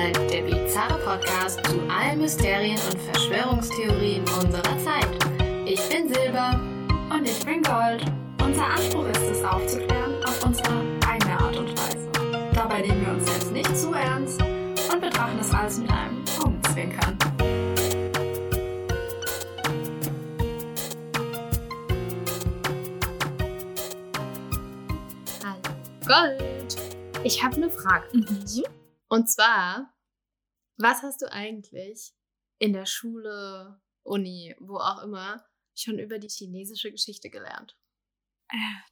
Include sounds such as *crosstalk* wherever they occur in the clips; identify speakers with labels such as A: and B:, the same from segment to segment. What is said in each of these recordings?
A: Mal, der bizarre Podcast zu allen Mysterien und Verschwörungstheorien unserer Zeit. Ich bin Silber.
B: Und ich bin Gold. Unser Anspruch ist es aufzuklären auf unsere eigene Art und Weise. Dabei nehmen wir uns selbst nicht zu ernst und betrachten das alles mit einem Augenzwinkern.
A: Hallo. Gold. Ich habe eine Frage.
B: Mhm.
A: Und zwar, was hast du eigentlich in der Schule, Uni, wo auch immer, schon über die chinesische Geschichte gelernt?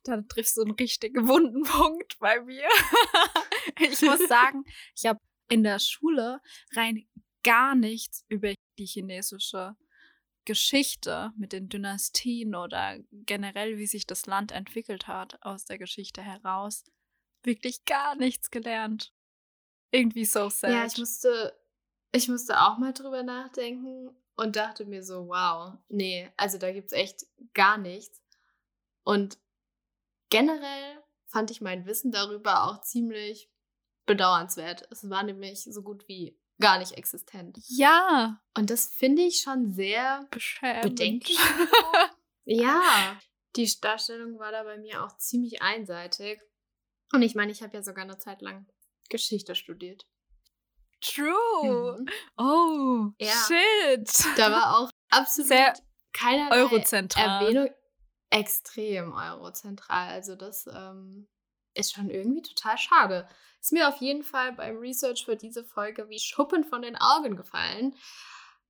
B: Da triffst du einen richtigen wunden Punkt bei mir. *laughs* ich muss sagen, ich habe in der Schule rein gar nichts über die chinesische Geschichte mit den Dynastien oder generell, wie sich das Land entwickelt hat aus der Geschichte heraus, wirklich gar nichts gelernt. Irgendwie so sad.
A: Ja, ich musste, ich musste auch mal drüber nachdenken und dachte mir so, wow, nee, also da gibt es echt gar nichts. Und generell fand ich mein Wissen darüber auch ziemlich bedauernswert. Es war nämlich so gut wie gar nicht existent.
B: ja,
A: Und das finde ich schon sehr
B: beschämend.
A: bedenklich. *laughs* ja, die Darstellung war da bei mir auch ziemlich einseitig. Und ich meine, ich habe ja sogar eine Zeit lang Geschichte studiert.
B: True.
A: Mhm.
B: Oh,
A: Ja.
B: shit.
A: Da war auch *laughs* absolut
B: Sehr
A: keine
B: Eurozentral.
A: Erwähnung extrem eurozentral. Also das ähm, ist schon irgendwie total schade. Ist mir auf jeden Fall beim Research für diese Folge wie Schuppen von den Augen gefallen.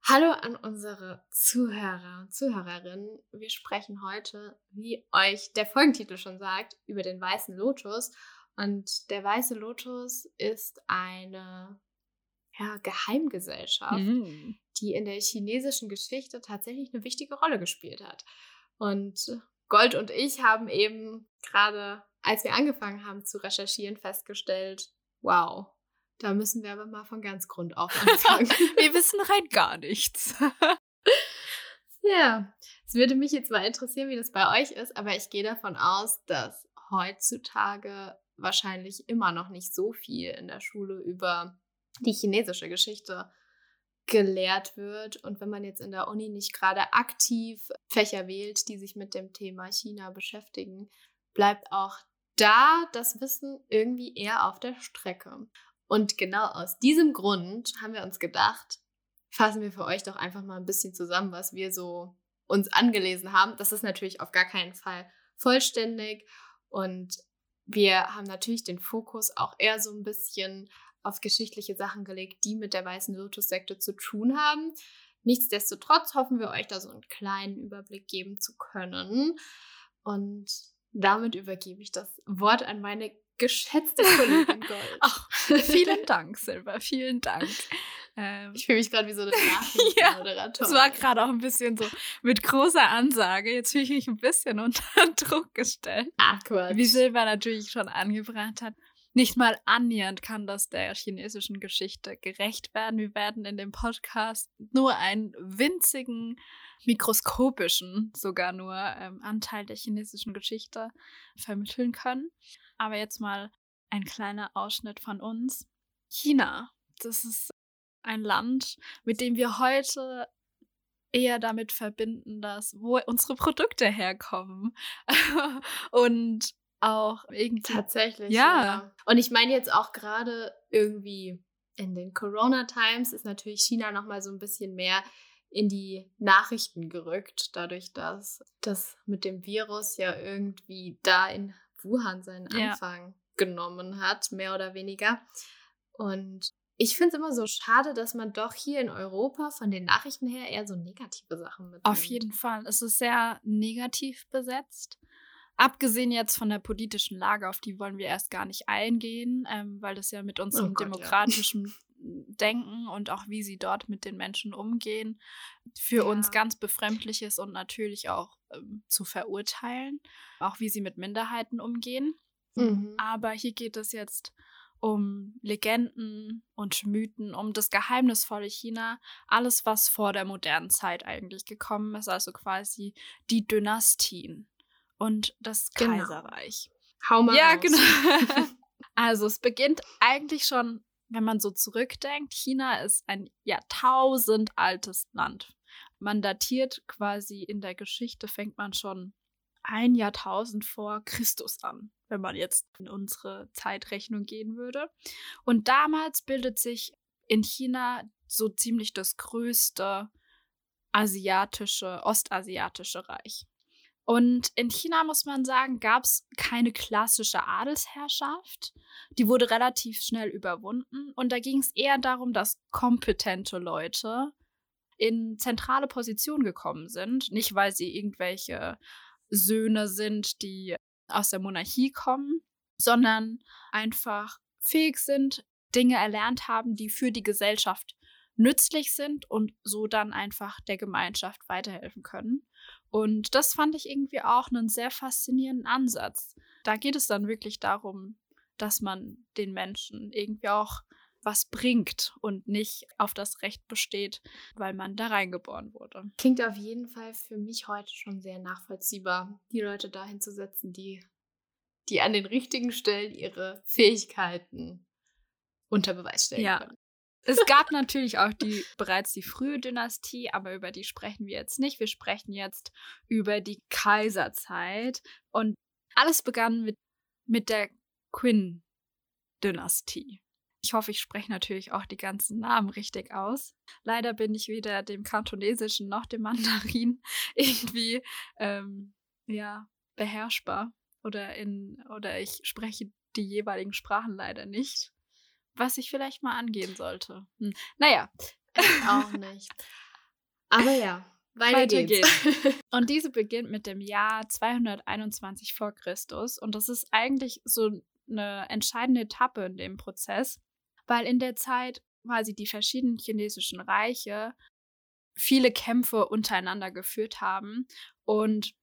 A: Hallo an unsere Zuhörer und Zuhörerinnen. Wir sprechen heute, wie euch der Folgentitel schon sagt, über den weißen Lotus. Und der weiße Lotus ist eine ja, Geheimgesellschaft,
B: Mhm.
A: die in der chinesischen Geschichte tatsächlich eine wichtige Rolle gespielt hat. Und Gold und ich haben eben gerade, als wir angefangen haben zu recherchieren, festgestellt, wow, da müssen wir aber mal von ganz Grund auf *laughs* anfangen.
B: Wir wissen rein gar nichts. *laughs*
A: ja, es würde mich jetzt mal interessieren, wie das bei euch ist, aber ich gehe davon aus, dass heutzutage wahrscheinlich immer noch nicht so viel in der Schule über die chinesische Geschichte gelehrt wird. Und wenn man jetzt in der Uni nicht gerade aktiv Fächer wählt, die sich mit dem Thema China beschäftigen, bleibt auch da das Wissen irgendwie eher auf der Strecke. Und genau aus diesem Grund haben wir uns gedacht, fassen wir für euch doch einfach mal ein bisschen zusammen, was wir so uns angelesen haben. Das ist natürlich auf gar keinen Fall vollständig und wir haben natürlich den Fokus auch eher so ein bisschen auf geschichtliche Sachen gelegt, die mit der Weißen Lotus-Sekte zu tun haben. Nichtsdestotrotz hoffen wir euch da so einen kleinen Überblick geben zu können. Und damit übergebe ich das Wort an meine geschätzte Kollegin Gold. *laughs*
B: Ach, vielen Dank, Silber, vielen Dank. Ähm,
A: Ich fühle mich gerade wie so eine *laughs*
B: Ja,
A: Nachrichtenmoderatorin.
B: es war gerade auch ein bisschen so mit großer Ansage. Jetzt fühle ich mich ein bisschen *laughs* unter Druck gestellt.
A: Ach, Quatsch.
B: Wie Silber natürlich schon angebracht hat. Nicht mal annähernd kann das der chinesischen Geschichte gerecht werden. Wir werden in dem Podcast nur einen winzigen, mikroskopischen, sogar nur ähm, Anteil der chinesischen Geschichte vermitteln können. Aber jetzt mal ein kleiner Ausschnitt von uns. China, das ist ein Land, mit dem wir heute eher damit verbinden, dass wo unsere Produkte herkommen *laughs* und auch irgendwie
A: Tatsächlich.
B: Ja.
A: Und ich meine jetzt auch gerade irgendwie in den Corona-Times ist natürlich China noch mal so ein bisschen mehr in die Nachrichten gerückt, dadurch, dass das mit dem Virus ja irgendwie da in Wuhan seinen
B: Ja.
A: Anfang genommen hat, mehr oder weniger. Und ich finde es immer so schade, dass man doch hier in Europa von den Nachrichten her eher so negative Sachen mitnimmt.
B: Auf jeden Fall. Es ist sehr negativ besetzt. Abgesehen jetzt von der politischen Lage, auf die wollen wir erst gar nicht eingehen, ähm, weil das ja mit unserem
A: Oh Gott, ja.
B: demokratischen Denken und auch wie sie dort mit den Menschen umgehen, für
A: Ja.
B: uns ganz befremdlich ist und natürlich auch ähm, zu verurteilen, auch wie sie mit Minderheiten umgehen.
A: Mhm.
B: Aber hier geht es jetzt um Legenden und Mythen, um das geheimnisvolle China, alles, was vor der modernen Zeit eigentlich gekommen ist, also quasi die Dynastien und das
A: Genau.
B: Kaiserreich.
A: Hau mal
B: Ja,
A: raus.
B: genau. *laughs* also es beginnt eigentlich schon wenn man so zurückdenkt, China ist ein jahrtausendaltes Land. Man datiert quasi in der Geschichte, fängt man schon ein Jahrtausend vor Christus an, wenn man jetzt in unsere Zeitrechnung gehen würde. Und damals bildet sich in China so ziemlich das größte asiatische, ostasiatische Reich. Und in China muss man sagen, gab es keine klassische Adelsherrschaft. Die wurde relativ schnell überwunden. Und da ging es eher darum, dass kompetente Leute in zentrale Positionen gekommen sind. Nicht, weil sie irgendwelche Söhne sind, die aus der Monarchie kommen, sondern einfach fähig sind, Dinge erlernt haben, die für die Gesellschaft nützlich sind und so dann einfach der Gemeinschaft weiterhelfen können. Und das fand ich irgendwie auch einen sehr faszinierenden Ansatz. Da geht es dann wirklich darum, dass man den Menschen irgendwie auch was bringt und nicht auf das Recht besteht, weil man da reingeboren wurde.
A: Klingt auf jeden Fall für mich heute schon sehr nachvollziehbar, die Leute dahin zu setzen, die, die an den richtigen Stellen ihre Fähigkeiten unter Beweis stellen ja. können.
B: Es gab *laughs* natürlich auch die bereits die frühe Dynastie, aber über die sprechen wir jetzt nicht. Wir sprechen jetzt über die Kaiserzeit. Und alles begann mit, mit der Qin-Dynastie. Ich hoffe, ich spreche natürlich auch die ganzen Namen richtig aus. Leider bin ich weder dem Kantonesischen noch dem Mandarin *laughs* irgendwie ähm, ja, beherrschbar. Oder in oder ich spreche die jeweiligen Sprachen leider nicht was ich vielleicht mal angehen sollte. Hm. Naja.
A: Auch nicht. Aber ja, weiter, weiter geht's.
B: geht's. *laughs* Und diese beginnt mit dem Jahr 221 vor Christus. Und das ist eigentlich so eine entscheidende Etappe in dem Prozess, weil in der Zeit quasi die verschiedenen chinesischen Reiche viele Kämpfe untereinander geführt haben und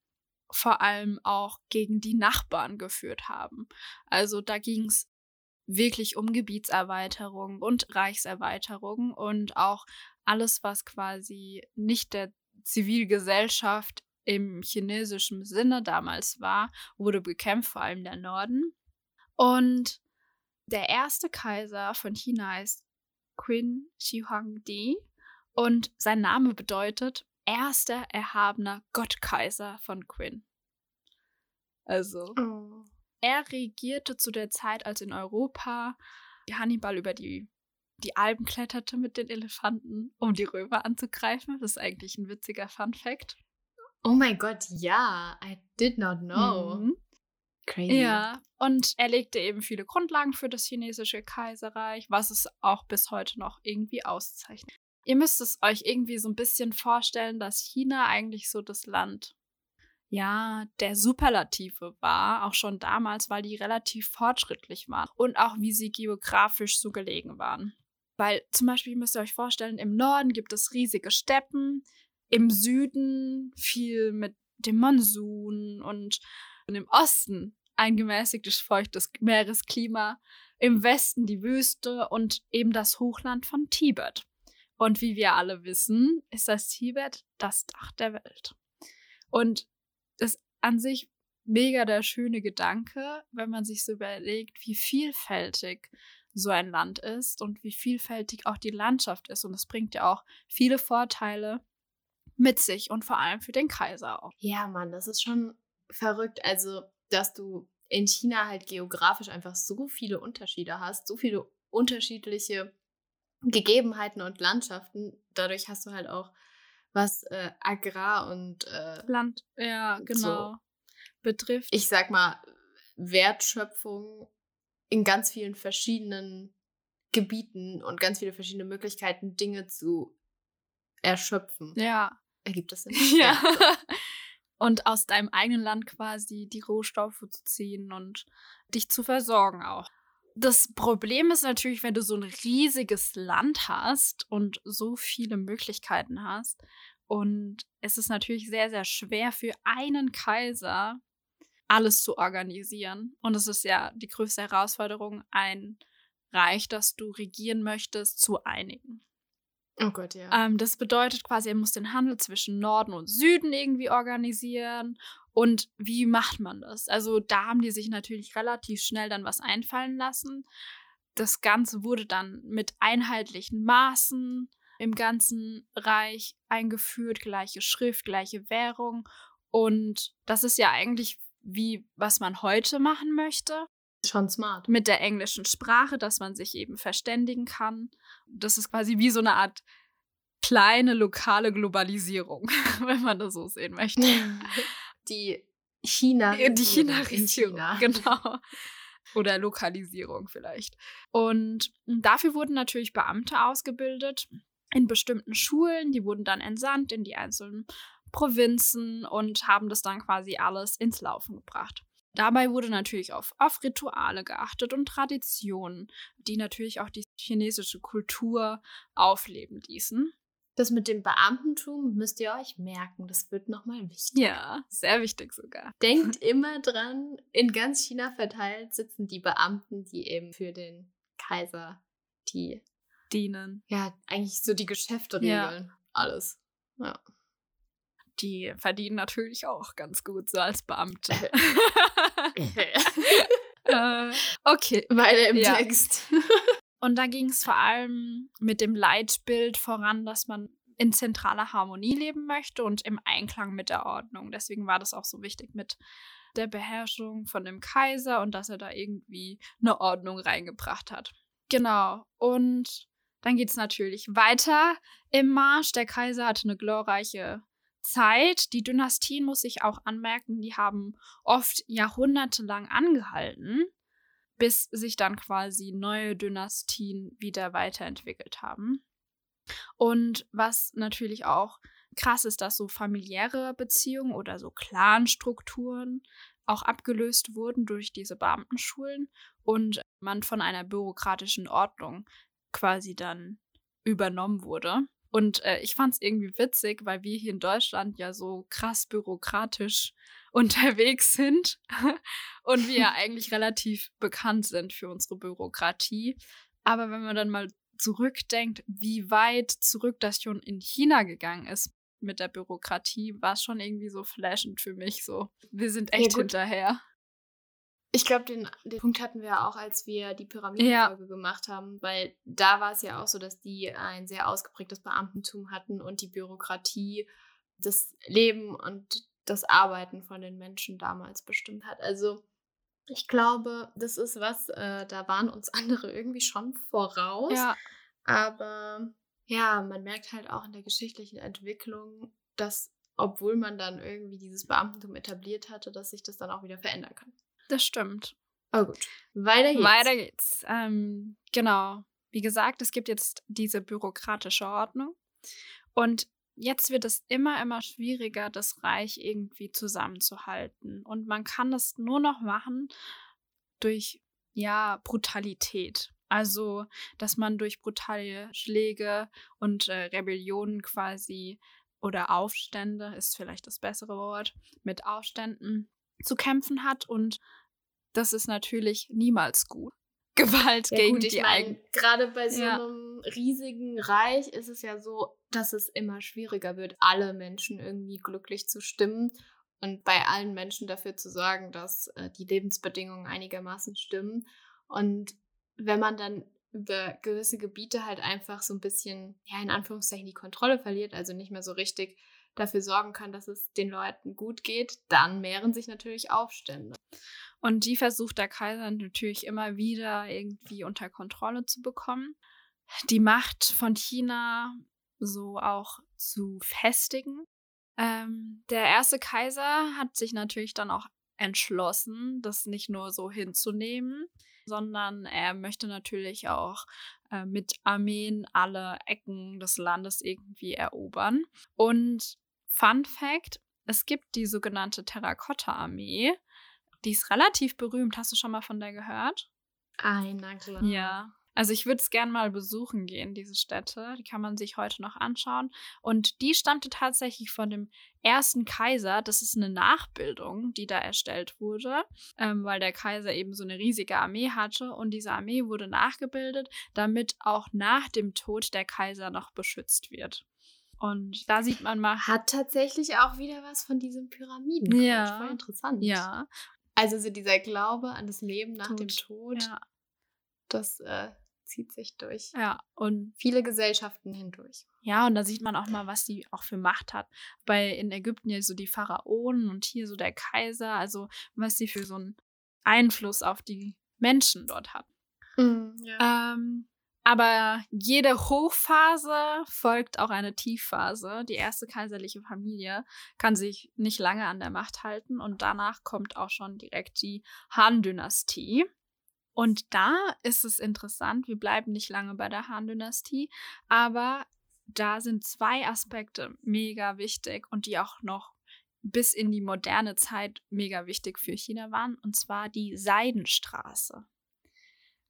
B: vor allem auch gegen die Nachbarn geführt haben. Also da ging es wirklich um Gebietserweiterung und Reichserweiterung und auch alles, was quasi nicht der Zivilgesellschaft im chinesischen Sinne damals war, wurde bekämpft, vor allem der Norden. Und der erste Kaiser von China heißt Qin Shi Huangdi und sein Name bedeutet erster erhabener Gottkaiser von Qin. Also, oh. Er regierte zu der Zeit, als in Europa Hannibal über die, die Alpen kletterte mit den Elefanten, um die Römer anzugreifen. Das ist eigentlich ein witziger Fun Fact.
A: Oh mein Gott, ja. I did not know. Mhm.
B: Crazy. Ja, und er legte eben viele Grundlagen für das chinesische Kaiserreich, was es auch bis heute noch irgendwie auszeichnet. Ihr müsst es euch irgendwie so ein bisschen vorstellen, dass China eigentlich so das Land ja, der Superlative war, auch schon damals, weil die relativ fortschrittlich waren und auch wie sie geografisch so gelegen waren. Weil zum Beispiel müsst ihr euch vorstellen, im Norden gibt es riesige Steppen, im Süden viel mit dem Monsun und im Osten ein gemäßigtes, feuchtes Meeresklima, im Westen die Wüste und eben das Hochland von Tibet. Und wie wir alle wissen, ist das Tibet das Dach der Welt. Und ist an sich mega der schöne Gedanke, wenn man sich so überlegt, wie vielfältig so ein Land ist und wie vielfältig auch die Landschaft ist. Und es bringt ja auch viele Vorteile mit sich und vor allem für den Kaiser auch.
A: Ja, Mann, das ist schon verrückt. Also, dass du in China halt geografisch einfach so viele Unterschiede hast, so viele unterschiedliche Gegebenheiten und Landschaften. Dadurch hast du halt auch was äh, Agrar und äh,
B: Land, ja, genau, so, betrifft.
A: Ich sag mal, Wertschöpfung in ganz vielen verschiedenen Gebieten und ganz viele verschiedene Möglichkeiten, Dinge zu erschöpfen.
B: Ja.
A: Ergibt das Sinn? *laughs*
B: Ja. ja und aus deinem eigenen Land quasi die Rohstoffe zu ziehen und dich zu versorgen auch das Problem ist natürlich, wenn du so ein riesiges Land hast und so viele Möglichkeiten hast. Und es ist natürlich sehr, sehr schwer für einen Kaiser alles zu organisieren. Und es ist ja die größte Herausforderung, ein Reich, das du regieren möchtest, zu einigen.
A: Oh Gott, ja.
B: Ähm, das bedeutet quasi, er muss den Handel zwischen Norden und Süden irgendwie organisieren und wie macht man das? Also da haben die sich natürlich relativ schnell dann was einfallen lassen. das Ganze wurde dann mit einheitlichen Maßen im ganzen Reich eingeführt, gleiche Schrift, gleiche Währung. Und das ist ja eigentlich wie, was man heute machen möchte.
A: Schon smart.
B: Mit der englischen Sprache, dass man sich eben verständigen kann. Das ist quasi wie so eine Art kleine lokale Globalisierung, *laughs* wenn man das so sehen möchte. *laughs*
A: Die China.
B: Die China-Region, China. genau. Oder Lokalisierung vielleicht. Und dafür wurden natürlich Beamte ausgebildet in bestimmten Schulen. Die wurden dann entsandt in die einzelnen Provinzen und haben das dann quasi alles ins Laufen gebracht. Dabei wurde natürlich auf, auf Rituale geachtet und Traditionen, die natürlich auch die chinesische Kultur aufleben ließen.
A: Das mit dem Beamtentum müsst ihr euch merken. Das wird nochmal wichtig.
B: Ja, sehr wichtig sogar.
A: Denkt *laughs* immer dran, in ganz China verteilt sitzen die Beamten, die eben für den Kaiser die
B: dienen.
A: Ja, eigentlich so die Geschäfte regeln. Ja. Alles. Ja.
B: Die verdienen natürlich auch ganz gut so als Beamte.
A: äh, *laughs* okay. Weiter im ja. Text.
B: Und da ging es vor allem mit dem Leitbild voran, dass man in zentraler Harmonie leben möchte und im Einklang mit der Ordnung. Deswegen war das auch so wichtig mit der Beherrschung von dem Kaiser und dass er da irgendwie eine Ordnung reingebracht hat. Genau. Und dann geht es natürlich weiter im Marsch. Der Kaiser hatte eine glorreiche Zeit. Die Dynastien, muss ich auch anmerken, die haben oft jahrhundertelang angehalten bis sich dann quasi neue Dynastien wieder weiterentwickelt haben. Und was natürlich auch krass ist, dass so familiäre Beziehungen oder so Clanstrukturen auch abgelöst wurden durch diese Beamtenschulen und man von einer bürokratischen Ordnung quasi dann übernommen wurde. Und äh, ich fand es irgendwie witzig, weil wir hier in Deutschland ja so krass bürokratisch *laughs* unterwegs sind *laughs* und wir ja *laughs* eigentlich relativ bekannt sind für unsere Bürokratie. Aber wenn man dann mal zurückdenkt, wie weit zurück das schon in China gegangen ist mit der Bürokratie, war es schon irgendwie so flashend für mich. So, wir sind echt ja, hinterher.
A: Ich glaube, den, den Punkt hatten wir auch, als wir die Pyramidenfolge ja. gemacht haben, weil da war es ja auch so, dass die ein sehr ausgeprägtes Beamtentum hatten und die Bürokratie das Leben und das Arbeiten von den Menschen damals bestimmt hat. Also ich glaube, das ist was, äh, da waren uns andere irgendwie schon voraus. Ja. Aber ja, man merkt halt auch in der geschichtlichen Entwicklung, dass obwohl man dann irgendwie dieses Beamtentum etabliert hatte, dass sich das dann auch wieder verändern kann.
B: Das stimmt.
A: Oh gut. Weiter geht's.
B: Weiter geht's. Ähm, genau. Wie gesagt, es gibt jetzt diese bürokratische Ordnung. Und jetzt wird es immer, immer schwieriger, das Reich irgendwie zusammenzuhalten. Und man kann es nur noch machen durch, ja, Brutalität. Also, dass man durch brutale Schläge und äh, Rebellionen quasi oder Aufstände ist vielleicht das bessere Wort, mit Aufständen zu kämpfen hat und das ist natürlich niemals gut. *laughs* Gewalt ja, gegen gut, die eigenen.
A: Gerade bei so ja. einem riesigen Reich ist es ja so, dass es immer schwieriger wird, alle Menschen irgendwie glücklich zu stimmen und bei allen Menschen dafür zu sorgen, dass äh, die Lebensbedingungen einigermaßen stimmen. Und wenn man dann über gewisse Gebiete halt einfach so ein bisschen, ja, in Anführungszeichen die Kontrolle verliert, also nicht mehr so richtig dafür sorgen kann, dass es den Leuten gut geht, dann mehren sich natürlich Aufstände.
B: Und die versucht der Kaiser natürlich immer wieder irgendwie unter Kontrolle zu bekommen. Die Macht von China so auch zu festigen. Ähm, der erste Kaiser hat sich natürlich dann auch entschlossen, das nicht nur so hinzunehmen, sondern er möchte natürlich auch äh, mit Armeen alle Ecken des Landes irgendwie erobern. Und Fun Fact: Es gibt die sogenannte Terrakotta-Armee. Die ist relativ berühmt. Hast du schon mal von der gehört?
A: Einer, klar.
B: Ja. Also ich würde es gerne mal besuchen gehen, diese Städte. Die kann man sich heute noch anschauen. Und die stammte tatsächlich von dem ersten Kaiser. Das ist eine Nachbildung, die da erstellt wurde, ähm, weil der Kaiser eben so eine riesige Armee hatte. Und diese Armee wurde nachgebildet, damit auch nach dem Tod der Kaiser noch beschützt wird. Und da sieht man mal.
A: Hat tatsächlich auch wieder was von diesen Pyramiden.
B: Ja.
A: Voll interessant.
B: Ja.
A: Also so dieser Glaube an das Leben nach Tod. dem Tod.
B: Ja.
A: Das äh, zieht sich durch
B: Ja, und
A: viele Gesellschaften hindurch.
B: ja, und da sieht man auch mal, was die auch für Macht hat. Bei in Ägypten ja so die Pharaonen und hier so der Kaiser, also was sie für so einen Einfluss auf die Menschen dort hat.
A: ja.
B: Ähm, aber jede Hochphase folgt auch eine Tiefphase. Die erste kaiserliche Familie kann sich nicht lange an der Macht halten und danach kommt auch schon direkt die Han-Dynastie. Und da ist es interessant, wir bleiben nicht lange bei der Han-Dynastie, aber da sind zwei Aspekte mega wichtig und die auch noch bis in die moderne Zeit mega wichtig für China waren, und zwar die Seidenstraße.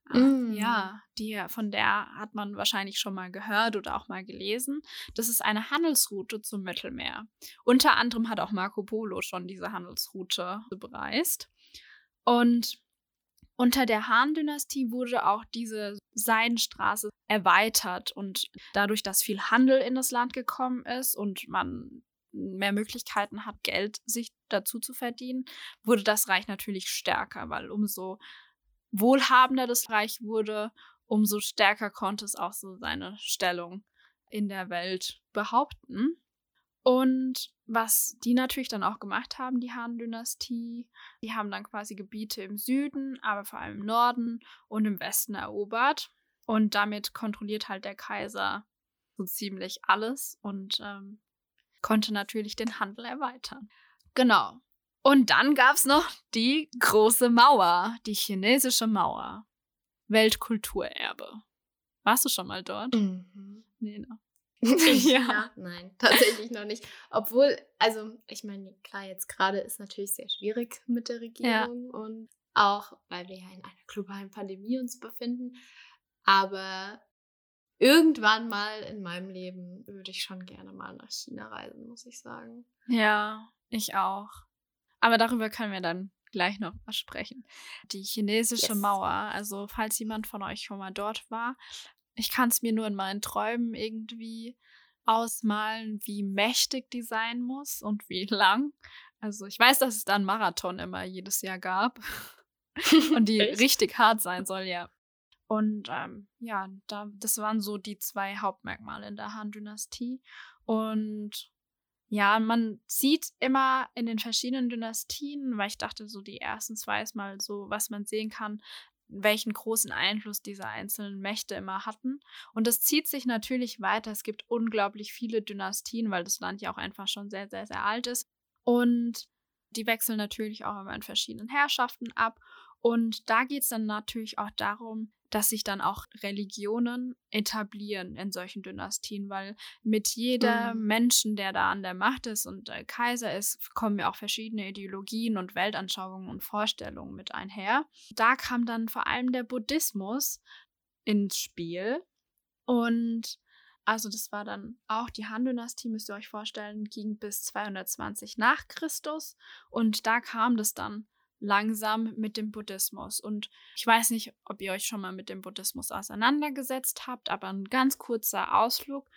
A: Mm.
B: Ja, die, von der hat man wahrscheinlich schon mal gehört oder auch mal gelesen. Das ist eine Handelsroute zum Mittelmeer. Unter anderem hat auch Marco Polo schon diese Handelsroute bereist. Und unter der Han-Dynastie wurde auch diese Seidenstraße erweitert und dadurch, dass viel Handel in das Land gekommen ist und man mehr Möglichkeiten hat, Geld sich dazu zu verdienen, wurde das Reich natürlich stärker, weil umso wohlhabender das Reich wurde, umso stärker konnte es auch so seine Stellung in der Welt behaupten. Und was die natürlich dann auch gemacht haben, die Han-Dynastie, die haben dann quasi Gebiete im Süden, aber vor allem im Norden und im Westen erobert. Und damit kontrolliert halt der Kaiser so ziemlich alles und ähm, konnte natürlich den Handel erweitern. Genau. Und dann gab es noch die große Mauer, die chinesische Mauer. Weltkulturerbe. Warst du schon mal dort?
A: Mhm.
B: Nee, ne? *laughs* *laughs* Ja.
A: ja. nein, tatsächlich noch nicht. Obwohl, also ich meine, klar, jetzt gerade ist natürlich sehr schwierig mit der Regierung und auch, weil wir ja in einer globalen Pandemie uns befinden. Aber irgendwann mal in meinem Leben würde ich schon gerne mal nach China reisen, muss ich sagen.
B: Ja, ich auch. Aber darüber können wir dann gleich noch mal sprechen. Die chinesische
A: Yes.
B: Mauer, also falls jemand von euch schon mal dort war, ich kann es mir nur in meinen Träumen irgendwie ausmalen, wie mächtig die sein muss und wie *laughs* lang. Also ich weiß, dass es da einen Marathon immer jedes Jahr gab *laughs* und die *laughs* richtig hart sein soll, ja. Und ähm, ja, da, das waren so die zwei Hauptmerkmale in der Han-Dynastie. Und ja, man sieht immer in den verschiedenen Dynastien, weil ich dachte, so die ersten zwei ist mal so, was man sehen kann, welchen großen Einfluss diese einzelnen Mächte immer hatten. Und das zieht sich natürlich weiter. Es gibt unglaublich viele Dynastien, weil das Land ja auch einfach schon sehr, sehr, sehr alt ist. Und die wechseln natürlich auch immer in verschiedenen Herrschaften ab. Und da geht es dann natürlich auch darum, dass sich dann auch Religionen etablieren in solchen Dynastien, weil mit jedem
A: Mhm.
B: Menschen, der da an der Macht ist und äh, Kaiser ist, kommen ja auch verschiedene Ideologien und Weltanschauungen und Vorstellungen mit einher. Da kam dann vor allem der Buddhismus ins Spiel und also das war dann auch die Han-Dynastie, müsst ihr euch vorstellen, ging bis 220 nach Christus und da kam das dann langsam mit dem Buddhismus. Und ich weiß nicht, ob ihr euch schon mal mit dem Buddhismus auseinandergesetzt habt, aber ein ganz kurzer Ausflug.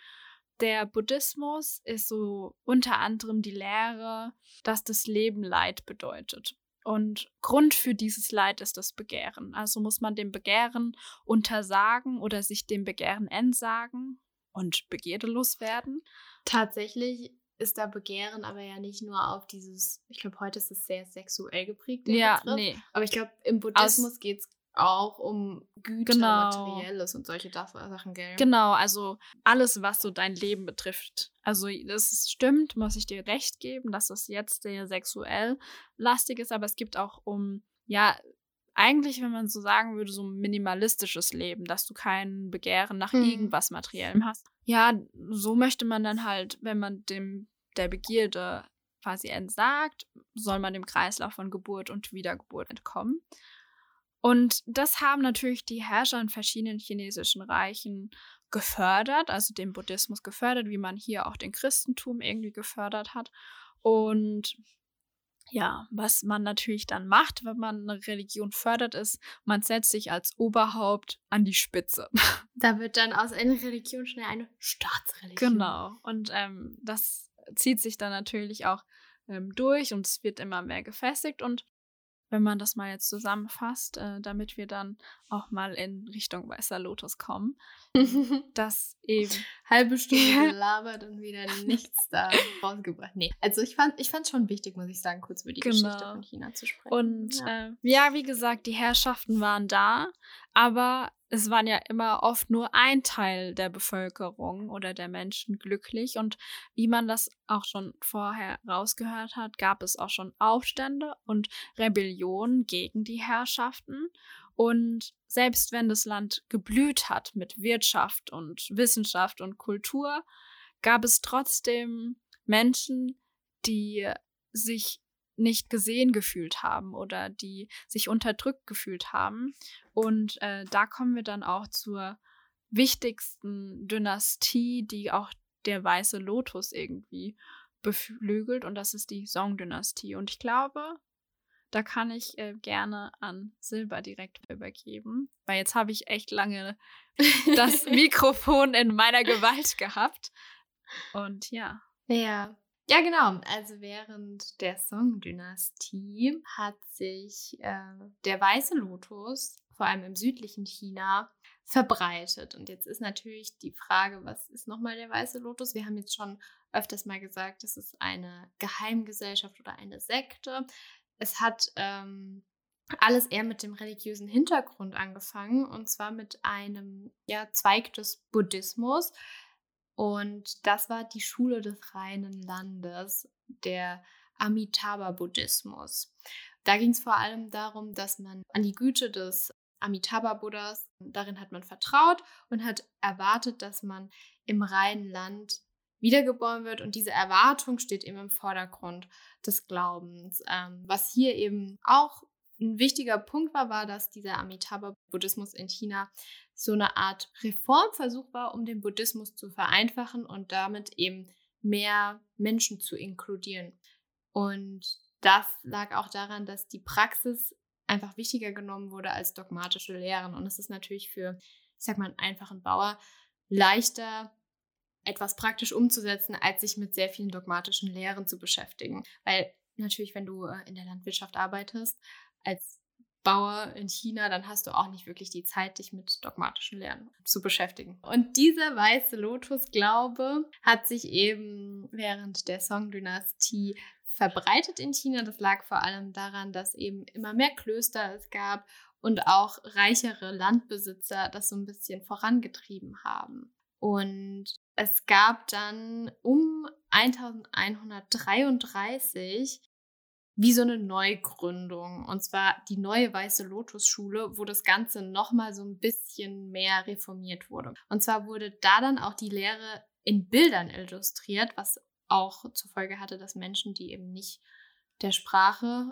B: Der Buddhismus ist so unter anderem die Lehre, dass das Leben Leid bedeutet. Und Grund für dieses Leid ist das Begehren. Also muss man dem Begehren untersagen oder sich dem Begehren entsagen und begierdelos werden.
A: Tatsächlich ist da Begehren aber ja nicht nur auf dieses, ich glaube, heute ist es sehr sexuell geprägt,
B: Ja,
A: Begriff.
B: nee.
A: Aber ich glaube, im Buddhismus geht es auch um Güter,
B: Genau.
A: Materielles und solche Sachen, gell?
B: Genau, also alles, was so dein Leben betrifft. Also das stimmt, muss ich dir recht geben, dass das jetzt sehr sexuell lastig ist, aber es gibt auch um, ja, eigentlich, wenn man so sagen würde, so ein minimalistisches Leben, dass du kein Begehren nach
A: Mhm.
B: irgendwas Materiellem hast. Ja, so möchte man dann halt, wenn man dem der Begierde quasi entsagt, soll man dem Kreislauf von Geburt und Wiedergeburt entkommen. Und das haben natürlich die Herrscher in verschiedenen chinesischen Reichen gefördert, also den Buddhismus gefördert, wie man hier auch den Christentum irgendwie gefördert hat. Und ja, was man natürlich dann macht, wenn man eine Religion fördert, ist, man setzt sich als Oberhaupt an die Spitze. *laughs*
A: Da wird dann aus einer Religion schnell eine Staatsreligion.
B: Genau. Und ähm, das zieht sich dann natürlich auch ähm, durch und es wird immer mehr gefestigt. Und wenn man das mal jetzt zusammenfasst, äh, damit wir dann auch mal in Richtung Weißer Lotus kommen, *laughs* dass eben
A: halbe Stunde labert und wieder nichts da *laughs* rausgebracht. Nee, also ich fand ich fand schon wichtig, muss ich sagen, kurz über die genau. Geschichte von China zu sprechen.
B: Und ja. Äh, ja, wie gesagt, die Herrschaften waren da, aber es waren ja immer oft nur ein Teil der Bevölkerung oder der Menschen glücklich. Und wie man das auch schon vorher rausgehört hat, gab es auch schon Aufstände und Rebellionen gegen die Herrschaften. Und selbst wenn das Land geblüht hat mit Wirtschaft und Wissenschaft und Kultur, gab es trotzdem Menschen, die sich nicht gesehen gefühlt haben oder die sich unterdrückt gefühlt haben. Und äh, da kommen wir dann auch zur wichtigsten Dynastie, die auch der weiße Lotus irgendwie beflügelt. Und das ist die Song-Dynastie. Und ich glaube, da kann ich äh, gerne an Silber direkt übergeben, weil jetzt habe ich echt lange *laughs* das Mikrofon in meiner Gewalt gehabt. Und ja.
A: Ja, ja, genau. Also während der Song-Dynastie hat sich äh, der weiße Lotus, vor allem im südlichen China, verbreitet. Und jetzt ist natürlich die Frage, was ist nochmal der weiße Lotus? Wir haben jetzt schon öfters mal gesagt, es ist eine Geheimgesellschaft oder eine Sekte. Es hat ähm, alles eher mit dem religiösen Hintergrund angefangen und zwar mit einem ja, Zweig des Buddhismus, und das war die Schule des reinen Landes, der Amitabha-Buddhismus. Da ging es vor allem darum, dass man an die Güte des Amitabha-Buddhas, darin hat man vertraut und hat erwartet, dass man im reinen Land wiedergeboren wird. Und diese Erwartung steht eben im Vordergrund des Glaubens. Ähm, was hier eben auch ein wichtiger Punkt war, war, dass dieser Amitabha-Buddhismus in China so eine Art Reformversuch war, um den Buddhismus zu vereinfachen und damit eben mehr Menschen zu inkludieren. Und das lag auch daran, dass die Praxis einfach wichtiger genommen wurde als dogmatische Lehren. Und es ist natürlich für, ich sag mal, einen einfachen Bauer leichter, etwas praktisch umzusetzen, als sich mit sehr vielen dogmatischen Lehren zu beschäftigen. Weil natürlich, wenn du äh, in der Landwirtschaft arbeitest, als Bauer in China, dann hast du auch nicht wirklich die Zeit, dich mit dogmatischen Lehren zu beschäftigen. Und dieser weiße Lotus-Glaube hat sich eben während der Song-Dynastie verbreitet in China. Das lag vor allem daran, dass eben immer mehr Klöster es gab und auch reichere Landbesitzer das so ein bisschen vorangetrieben haben. Und es gab dann um 1133 wie so eine Neugründung. Und zwar die neue Weiße Lotus-Schule, wo das Ganze nochmal so ein bisschen mehr reformiert wurde. Und zwar wurde da dann auch die Lehre in Bildern illustriert, was auch zur Folge hatte, dass Menschen, die eben nicht der Sprache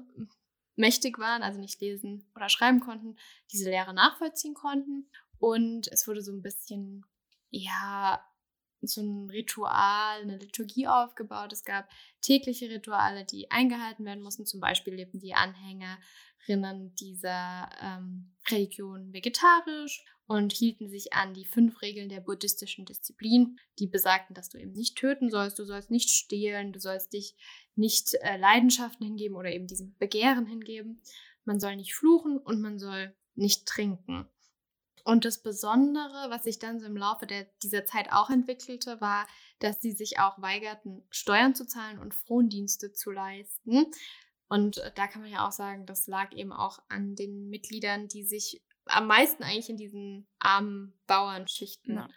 A: mächtig waren, also nicht lesen oder schreiben konnten, diese Lehre nachvollziehen konnten. Und es wurde so ein bisschen, ja, so ein Ritual, eine Liturgie aufgebaut. Es gab tägliche Rituale, die eingehalten werden mussten. Zum Beispiel lebten die Anhängerinnen dieser ähm, Religion vegetarisch und hielten sich an die fünf Regeln der buddhistischen Disziplin, die besagten, dass du eben nicht töten sollst, du sollst nicht stehlen, du sollst dich nicht äh, Leidenschaften hingeben oder eben diesem Begehren hingeben. Man soll nicht fluchen und man soll nicht trinken. Und das Besondere, was sich dann so im Laufe der, dieser Zeit auch entwickelte, war, dass sie sich auch weigerten, Steuern zu zahlen und Frondienste zu leisten. Und äh, da kann man ja auch sagen, das lag eben auch an den Mitgliedern, die sich am meisten eigentlich in diesen armen Bauernschichten ja.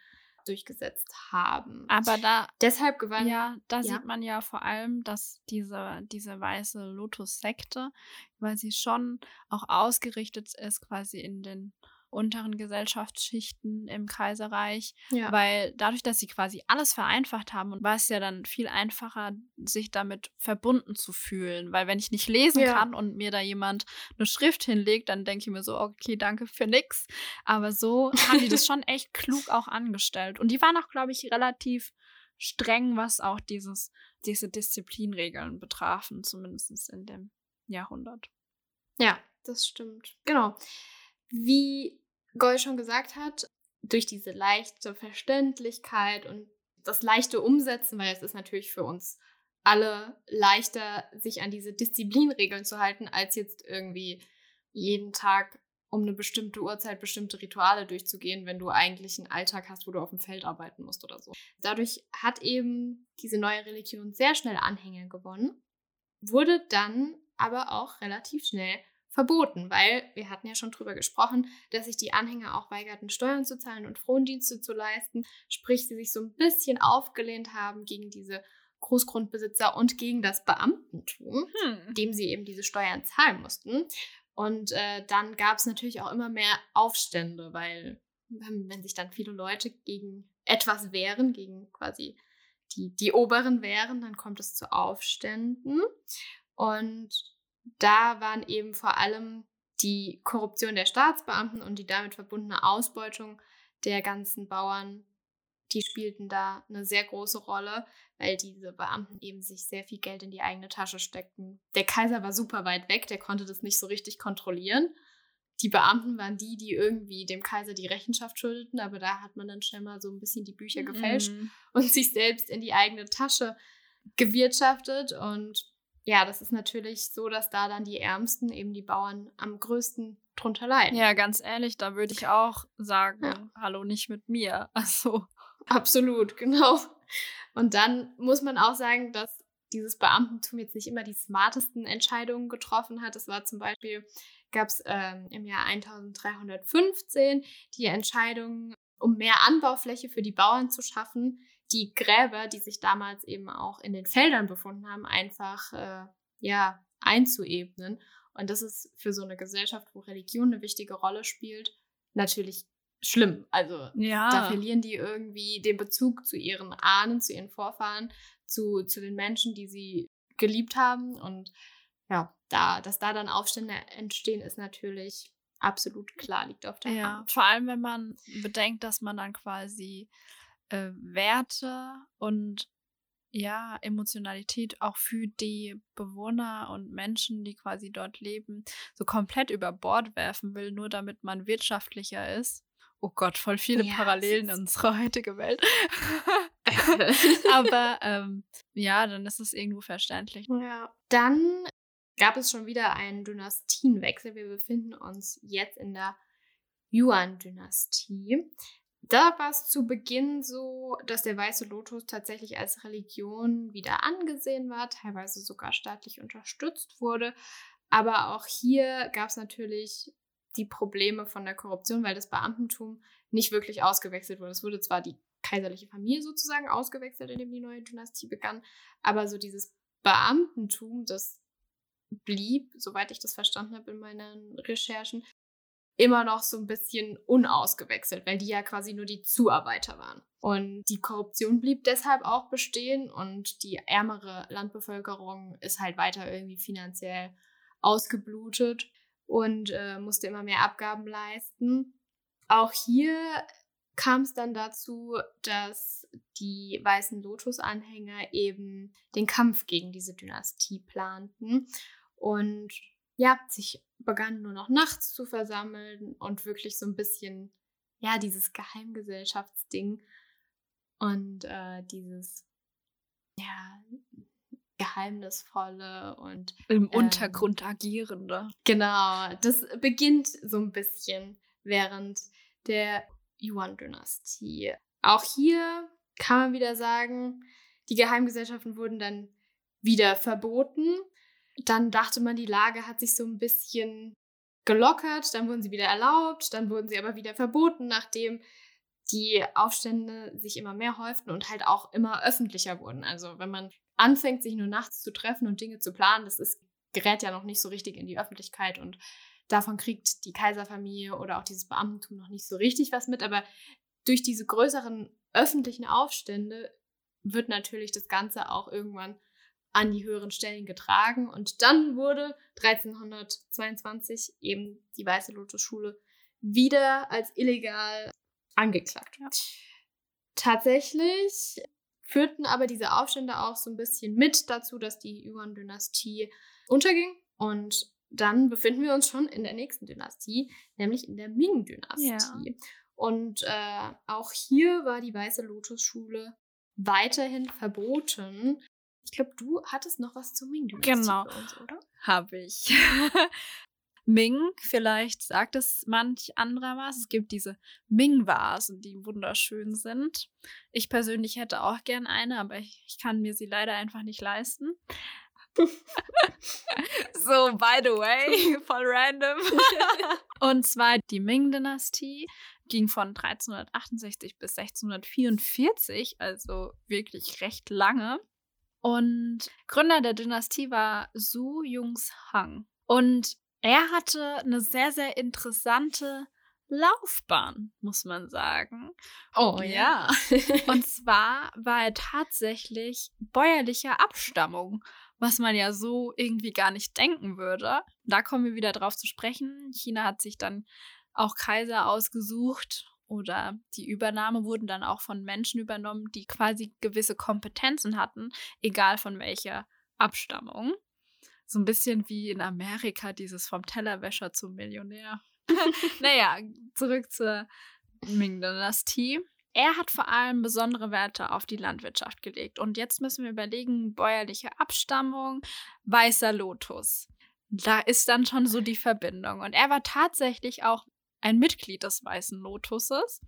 A: durchgesetzt haben.
B: Aber da
A: deshalb gewann
B: ja, da ja. sieht man ja vor allem, dass diese diese weiße Lotus-Sekte, weil sie schon auch ausgerichtet ist, quasi in den unteren Gesellschaftsschichten im Kaiserreich, ja. weil dadurch, dass sie quasi alles vereinfacht haben, war es ja dann viel einfacher, sich damit verbunden zu fühlen, weil wenn ich nicht lesen ja. kann und mir da jemand eine Schrift hinlegt, dann denke ich mir so, okay, danke für nix. Aber so haben die das *laughs* schon echt klug auch angestellt und die waren auch, glaube ich, relativ streng, was auch dieses, diese Disziplinregeln betrafen, zumindest in dem Jahrhundert.
A: Ja, das stimmt. Genau. Wie Goy schon gesagt hat, durch diese leichte Verständlichkeit und das leichte Umsetzen, weil es ist natürlich für uns alle leichter, sich an diese Disziplinregeln zu halten, als jetzt irgendwie jeden Tag um eine bestimmte Uhrzeit bestimmte Rituale durchzugehen, wenn du eigentlich einen Alltag hast, wo du auf dem Feld arbeiten musst oder so. Dadurch hat eben diese neue Religion sehr schnell Anhänger gewonnen, wurde dann aber auch relativ schnell verboten, weil wir hatten ja schon drüber gesprochen, dass sich die Anhänger auch weigerten, Steuern zu zahlen und Frondienste zu leisten, sprich sie sich so ein bisschen aufgelehnt haben gegen diese Großgrundbesitzer und gegen das Beamtentum, hm. dem sie eben diese Steuern zahlen mussten. Und äh, dann gab es natürlich auch immer mehr Aufstände, weil wenn, sich dann viele Leute gegen etwas wehren, gegen quasi die, die Oberen wehren, dann kommt es zu Aufständen. Und da waren eben vor allem die Korruption der Staatsbeamten und die damit verbundene Ausbeutung der ganzen Bauern die spielten da eine sehr große Rolle, weil diese Beamten eben sich sehr viel Geld in die eigene Tasche steckten. Der Kaiser war super weit weg, der konnte das nicht so richtig kontrollieren. Die Beamten waren die, die irgendwie dem Kaiser die Rechenschaft schuldeten, aber da hat man dann schnell mal so ein bisschen die Bücher gefälscht mm. und sich selbst in die eigene Tasche gewirtschaftet. Und ja, das ist natürlich so, dass da dann die Ärmsten, eben die Bauern, am größten drunter leiden.
B: Ja, ganz ehrlich, da würde ich auch sagen, ja. hallo, nicht mit mir. *laughs* Also.
A: Absolut, genau. Und dann muss man auch sagen, dass dieses Beamtentum jetzt nicht immer die smartesten Entscheidungen getroffen hat. Es war zum Beispiel, gab es ähm, im Jahr 1315 die Entscheidung, um mehr Anbaufläche für die Bauern zu schaffen, die Gräber, die sich damals eben auch in den Feldern befunden haben, einfach äh, ja, einzuebnen. Und das ist für so eine Gesellschaft, wo Religion eine wichtige Rolle spielt, natürlich schlimm. Also ja. da verlieren die irgendwie den Bezug zu ihren Ahnen, zu ihren Vorfahren, zu, zu den Menschen, die sie geliebt haben. Und ja, da, dass da dann Aufstände entstehen, ist natürlich absolut klar, liegt auf der ja, Hand.
B: Vor allem, wenn man bedenkt, dass man dann quasi äh, Werte und ja, Emotionalität auch für die Bewohner und Menschen, die quasi dort leben, so komplett über Bord werfen will, nur damit man wirtschaftlicher ist. Oh Gott, voll viele ja, Parallelen in unserer heutigen Welt. *laughs* *laughs* Aber ähm, ja, dann ist es irgendwo verständlich.
A: Ja. Dann gab es schon wieder einen Dynastienwechsel. Wir befinden uns jetzt in der Yuan-Dynastie. Da war es zu Beginn so, dass der Weiße Lotus tatsächlich als Religion wieder angesehen war, teilweise sogar staatlich unterstützt wurde. Aber auch hier gab es natürlich die Probleme von der Korruption, weil das Beamtentum nicht wirklich ausgewechselt wurde. Es wurde zwar die kaiserliche Familie sozusagen ausgewechselt, indem die neue Dynastie begann, aber so dieses Beamtentum, das blieb, soweit ich das verstanden habe in meinen Recherchen, immer noch so ein bisschen unausgewechselt, weil die ja quasi nur die Zuarbeiter waren. Und die Korruption blieb deshalb auch bestehen und die ärmere Landbevölkerung ist halt weiter irgendwie finanziell ausgeblutet und äh, musste immer mehr Abgaben leisten. Auch hier kam es dann dazu, dass die weißen Lotus-Anhänger eben den Kampf gegen diese Dynastie planten und ja, sich begannen nur noch nachts zu versammeln und wirklich so ein bisschen, ja, dieses Geheimgesellschaftsding und äh, dieses, ja, Geheimnisvolle und
B: im ähm, Untergrund agierende.
A: Genau, das beginnt so ein bisschen während der Yuan-Dynastie. Auch hier kann man wieder sagen, die Geheimgesellschaften wurden dann wieder verboten. Dann dachte man, die Lage hat sich so ein bisschen gelockert, dann wurden sie wieder erlaubt, dann wurden sie aber wieder verboten, nachdem die Aufstände sich immer mehr häuften und halt auch immer öffentlicher wurden. Also wenn man anfängt, sich nur nachts zu treffen und Dinge zu planen, das ist, gerät ja noch nicht so richtig in die Öffentlichkeit und davon kriegt die Kaiserfamilie oder auch dieses Beamtentum noch nicht so richtig was mit. Aber durch diese größeren öffentlichen Aufstände wird natürlich das Ganze auch irgendwann an die höheren Stellen getragen. Und dann wurde 1322 eben die Weiße Lotus-Schule wieder als illegal angeklagt. Ja. Tatsächlich führten aber diese Aufstände auch so ein bisschen mit dazu, dass die Yuan-Dynastie unterging. Und dann befinden wir uns schon in der nächsten Dynastie, nämlich in der Ming-Dynastie. Ja. Und äh, auch hier war die Weiße Lotus-Schule weiterhin verboten. Ich glaube, du hattest noch was zu Ming-Dynastie
B: Genau.
A: uns, oder?
B: Habe ich. *laughs* Ming, vielleicht sagt es manch anderer was. Es gibt diese Ming-Vasen, die wunderschön sind. Ich persönlich hätte auch gern eine, aber ich, ich kann mir sie leider einfach nicht leisten. *laughs* so, by the way, *laughs* voll random. Und zwar die Ming-Dynastie ging von 1368 bis 1644, also wirklich recht lange. Und Gründer der Dynastie war Su Jungs-Hang. Und er hatte eine sehr, sehr interessante Laufbahn, muss man sagen.
A: Oh
B: ja. *laughs* Und zwar war er tatsächlich bäuerlicher Abstammung, was man ja so irgendwie gar nicht denken würde. Da kommen wir wieder drauf zu sprechen. China hat sich dann auch Kaiser ausgesucht oder die Übernahme wurden dann auch von Menschen übernommen, die quasi gewisse Kompetenzen hatten, egal von welcher Abstammung. So ein bisschen wie in Amerika dieses vom Tellerwäscher zum Millionär. *laughs* naja, zurück zur Ming-Dynastie. Er hat vor allem besondere Werte auf die Landwirtschaft gelegt. Und jetzt müssen wir überlegen, bäuerliche Abstammung, weißer Lotus. Da ist dann schon so die Verbindung. Und er war tatsächlich auch ein Mitglied des Weißen Lotuses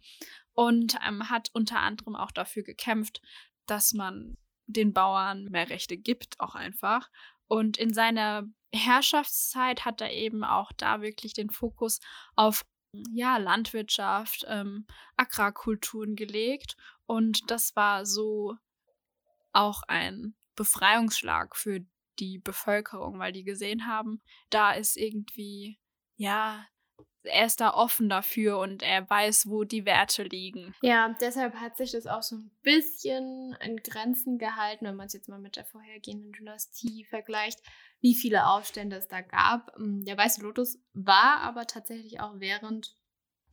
B: und ähm, hat unter anderem auch dafür gekämpft, dass man den Bauern mehr Rechte gibt, auch einfach. Und in seiner Herrschaftszeit hat er eben auch da wirklich den Fokus auf ja, Landwirtschaft, ähm, Agrarkulturen gelegt. Und das war so auch ein Befreiungsschlag für die Bevölkerung, weil die gesehen haben, da ist irgendwie, ja, er ist da offen dafür und er weiß, wo die Werte liegen.
A: Ja, deshalb hat sich das auch so ein bisschen in Grenzen gehalten, wenn man es jetzt mal mit der vorhergehenden Dynastie vergleicht, wie viele Aufstände es da gab. Ähm, der Weiße Lotus war aber tatsächlich auch während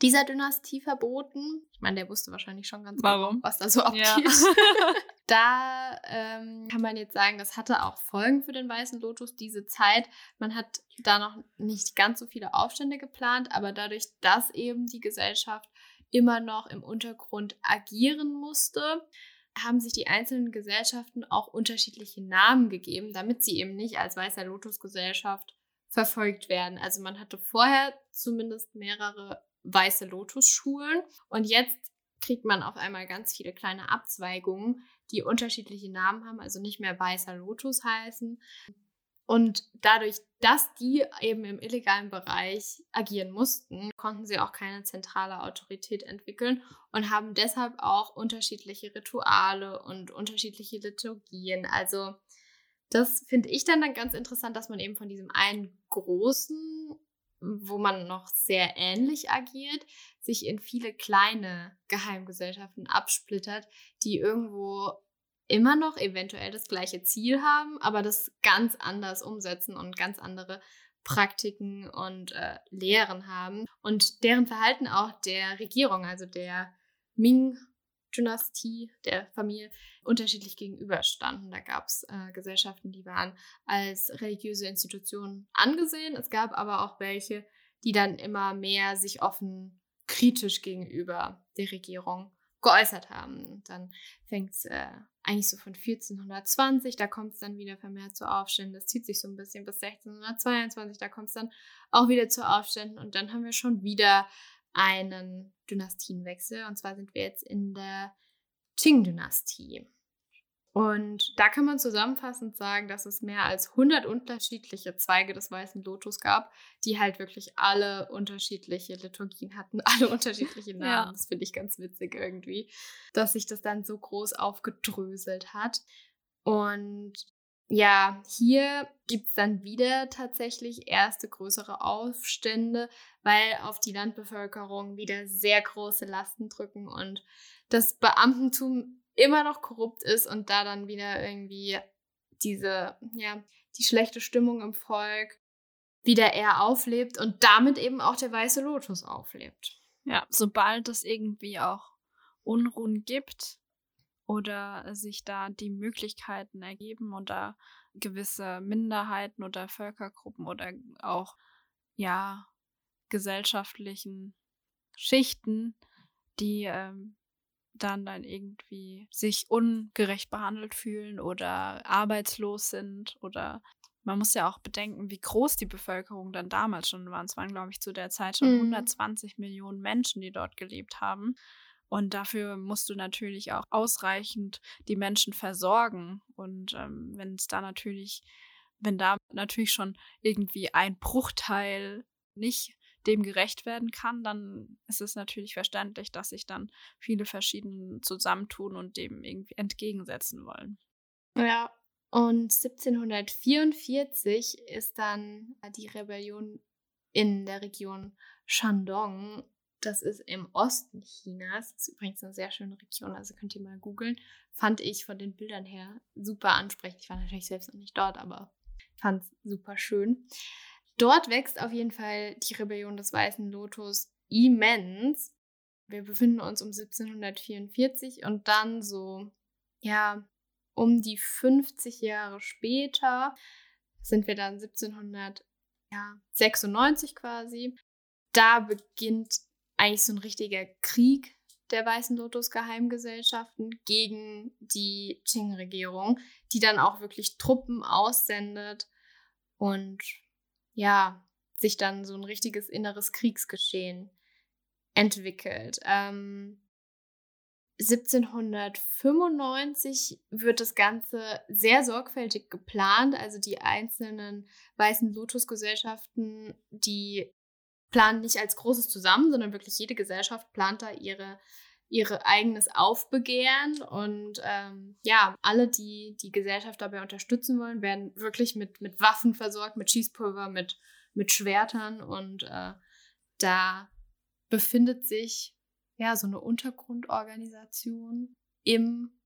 A: dieser Dynastie verboten. Ich meine, der wusste wahrscheinlich schon ganz
B: Warum?
A: genau, was da so abgeht.
B: Ja. *laughs*
A: da ähm, kann man jetzt sagen, das hatte auch Folgen für den Weißen Lotus, diese Zeit. Man hat da noch nicht ganz so viele Aufstände geplant, aber dadurch, dass eben die Gesellschaft immer noch im Untergrund agieren musste, haben sich die einzelnen Gesellschaften auch unterschiedliche Namen gegeben, damit sie eben nicht als Weißer Lotus Gesellschaft verfolgt werden. Also man hatte vorher zumindest mehrere Weiße Lotus-Schulen und jetzt kriegt man auf einmal ganz viele kleine Abzweigungen, die unterschiedliche Namen haben, also nicht mehr Weißer Lotus heißen. Und dadurch, dass die eben im illegalen Bereich agieren mussten, konnten sie auch keine zentrale Autorität entwickeln und haben deshalb auch unterschiedliche Rituale und unterschiedliche Liturgien. Also das finde ich dann, dann ganz interessant, dass man eben von diesem einen großen, wo man noch sehr ähnlich agiert, sich in viele kleine Geheimgesellschaften absplittert, die irgendwo immer noch eventuell das gleiche Ziel haben, aber das ganz anders umsetzen und ganz andere Praktiken und äh, Lehren haben. Und deren Verhalten auch der Regierung, also der Ming-Dynastie, der Familie, unterschiedlich gegenüberstanden. Da gab es äh, Gesellschaften, die waren als religiöse Institutionen angesehen. Es gab aber auch welche, die dann immer mehr sich offen kritisch gegenüber der Regierung geäußert haben. Und dann fängt es äh, eigentlich so von 1420, da kommt es dann wieder vermehrt zu Aufständen. Das zieht sich so ein bisschen bis 1622, da kommt es dann auch wieder zu Aufständen. Und dann haben wir schon wieder einen Dynastienwechsel. Und zwar sind wir jetzt in der Qing-Dynastie. Und da kann man zusammenfassend sagen, dass es mehr als 100 unterschiedliche Zweige des Weißen Lotus gab, die halt wirklich alle unterschiedliche Liturgien hatten, *laughs* alle unterschiedliche Namen.
B: Ja.
A: Das finde ich ganz witzig irgendwie, dass sich das dann so groß aufgedröselt hat. Und ja, hier gibt es dann wieder tatsächlich erste größere Aufstände, weil auf die Landbevölkerung wieder sehr große Lasten drücken und das Beamtentum immer noch korrupt ist und da dann wieder irgendwie diese, ja, die schlechte Stimmung im Volk wieder eher auflebt und damit eben auch der weiße Lotus auflebt.
B: Ja, sobald es irgendwie auch Unruhen gibt oder sich da die Möglichkeiten ergeben oder gewisse Minderheiten oder Völkergruppen oder auch ja gesellschaftlichen Schichten, die ähm, dann dann irgendwie sich ungerecht behandelt fühlen oder arbeitslos sind oder man muss ja auch bedenken, wie groß die Bevölkerung dann damals schon war. Es waren, glaube ich, zu der Zeit schon mhm. 120 Millionen Menschen, die dort gelebt haben. Und dafür musst du natürlich auch ausreichend die Menschen versorgen. Und ähm, wenn es da natürlich, wenn da natürlich schon irgendwie ein Bruchteil nicht dem gerecht werden kann, dann ist es natürlich verständlich, dass sich dann viele verschiedene zusammentun und dem irgendwie entgegensetzen wollen.
A: Ja, und 1744 ist dann die Rebellion in der Region Shandong. Das ist im Osten Chinas. Das ist übrigens eine sehr schöne Region, also könnt ihr mal googeln. Fand ich von den Bildern her super ansprechend. Ich war natürlich selbst noch nicht dort, aber fand es super schön. Dort wächst auf jeden Fall die Rebellion des Weißen Lotus immens. Wir befinden uns um 1744 und dann so, ja, um die 50 Jahre später sind wir dann 1796 quasi. Da beginnt eigentlich so ein richtiger Krieg der Weißen Lotus Geheimgesellschaften gegen die Qing-Regierung, die dann auch wirklich Truppen aussendet und ja, sich dann so ein richtiges inneres Kriegsgeschehen entwickelt. Ähm, 1795 wird das Ganze sehr sorgfältig geplant. Also die einzelnen weißen Lotus-Gesellschaften, die planen nicht als Großes zusammen, sondern wirklich jede Gesellschaft plant da ihre, ihre eigenes Aufbegehren. Und ähm, ja, alle, die die Gesellschaft dabei unterstützen wollen, werden wirklich mit, mit Waffen versorgt, mit Schießpulver, mit, mit Schwertern. Und äh, da befindet sich ja so eine Untergrundorganisation im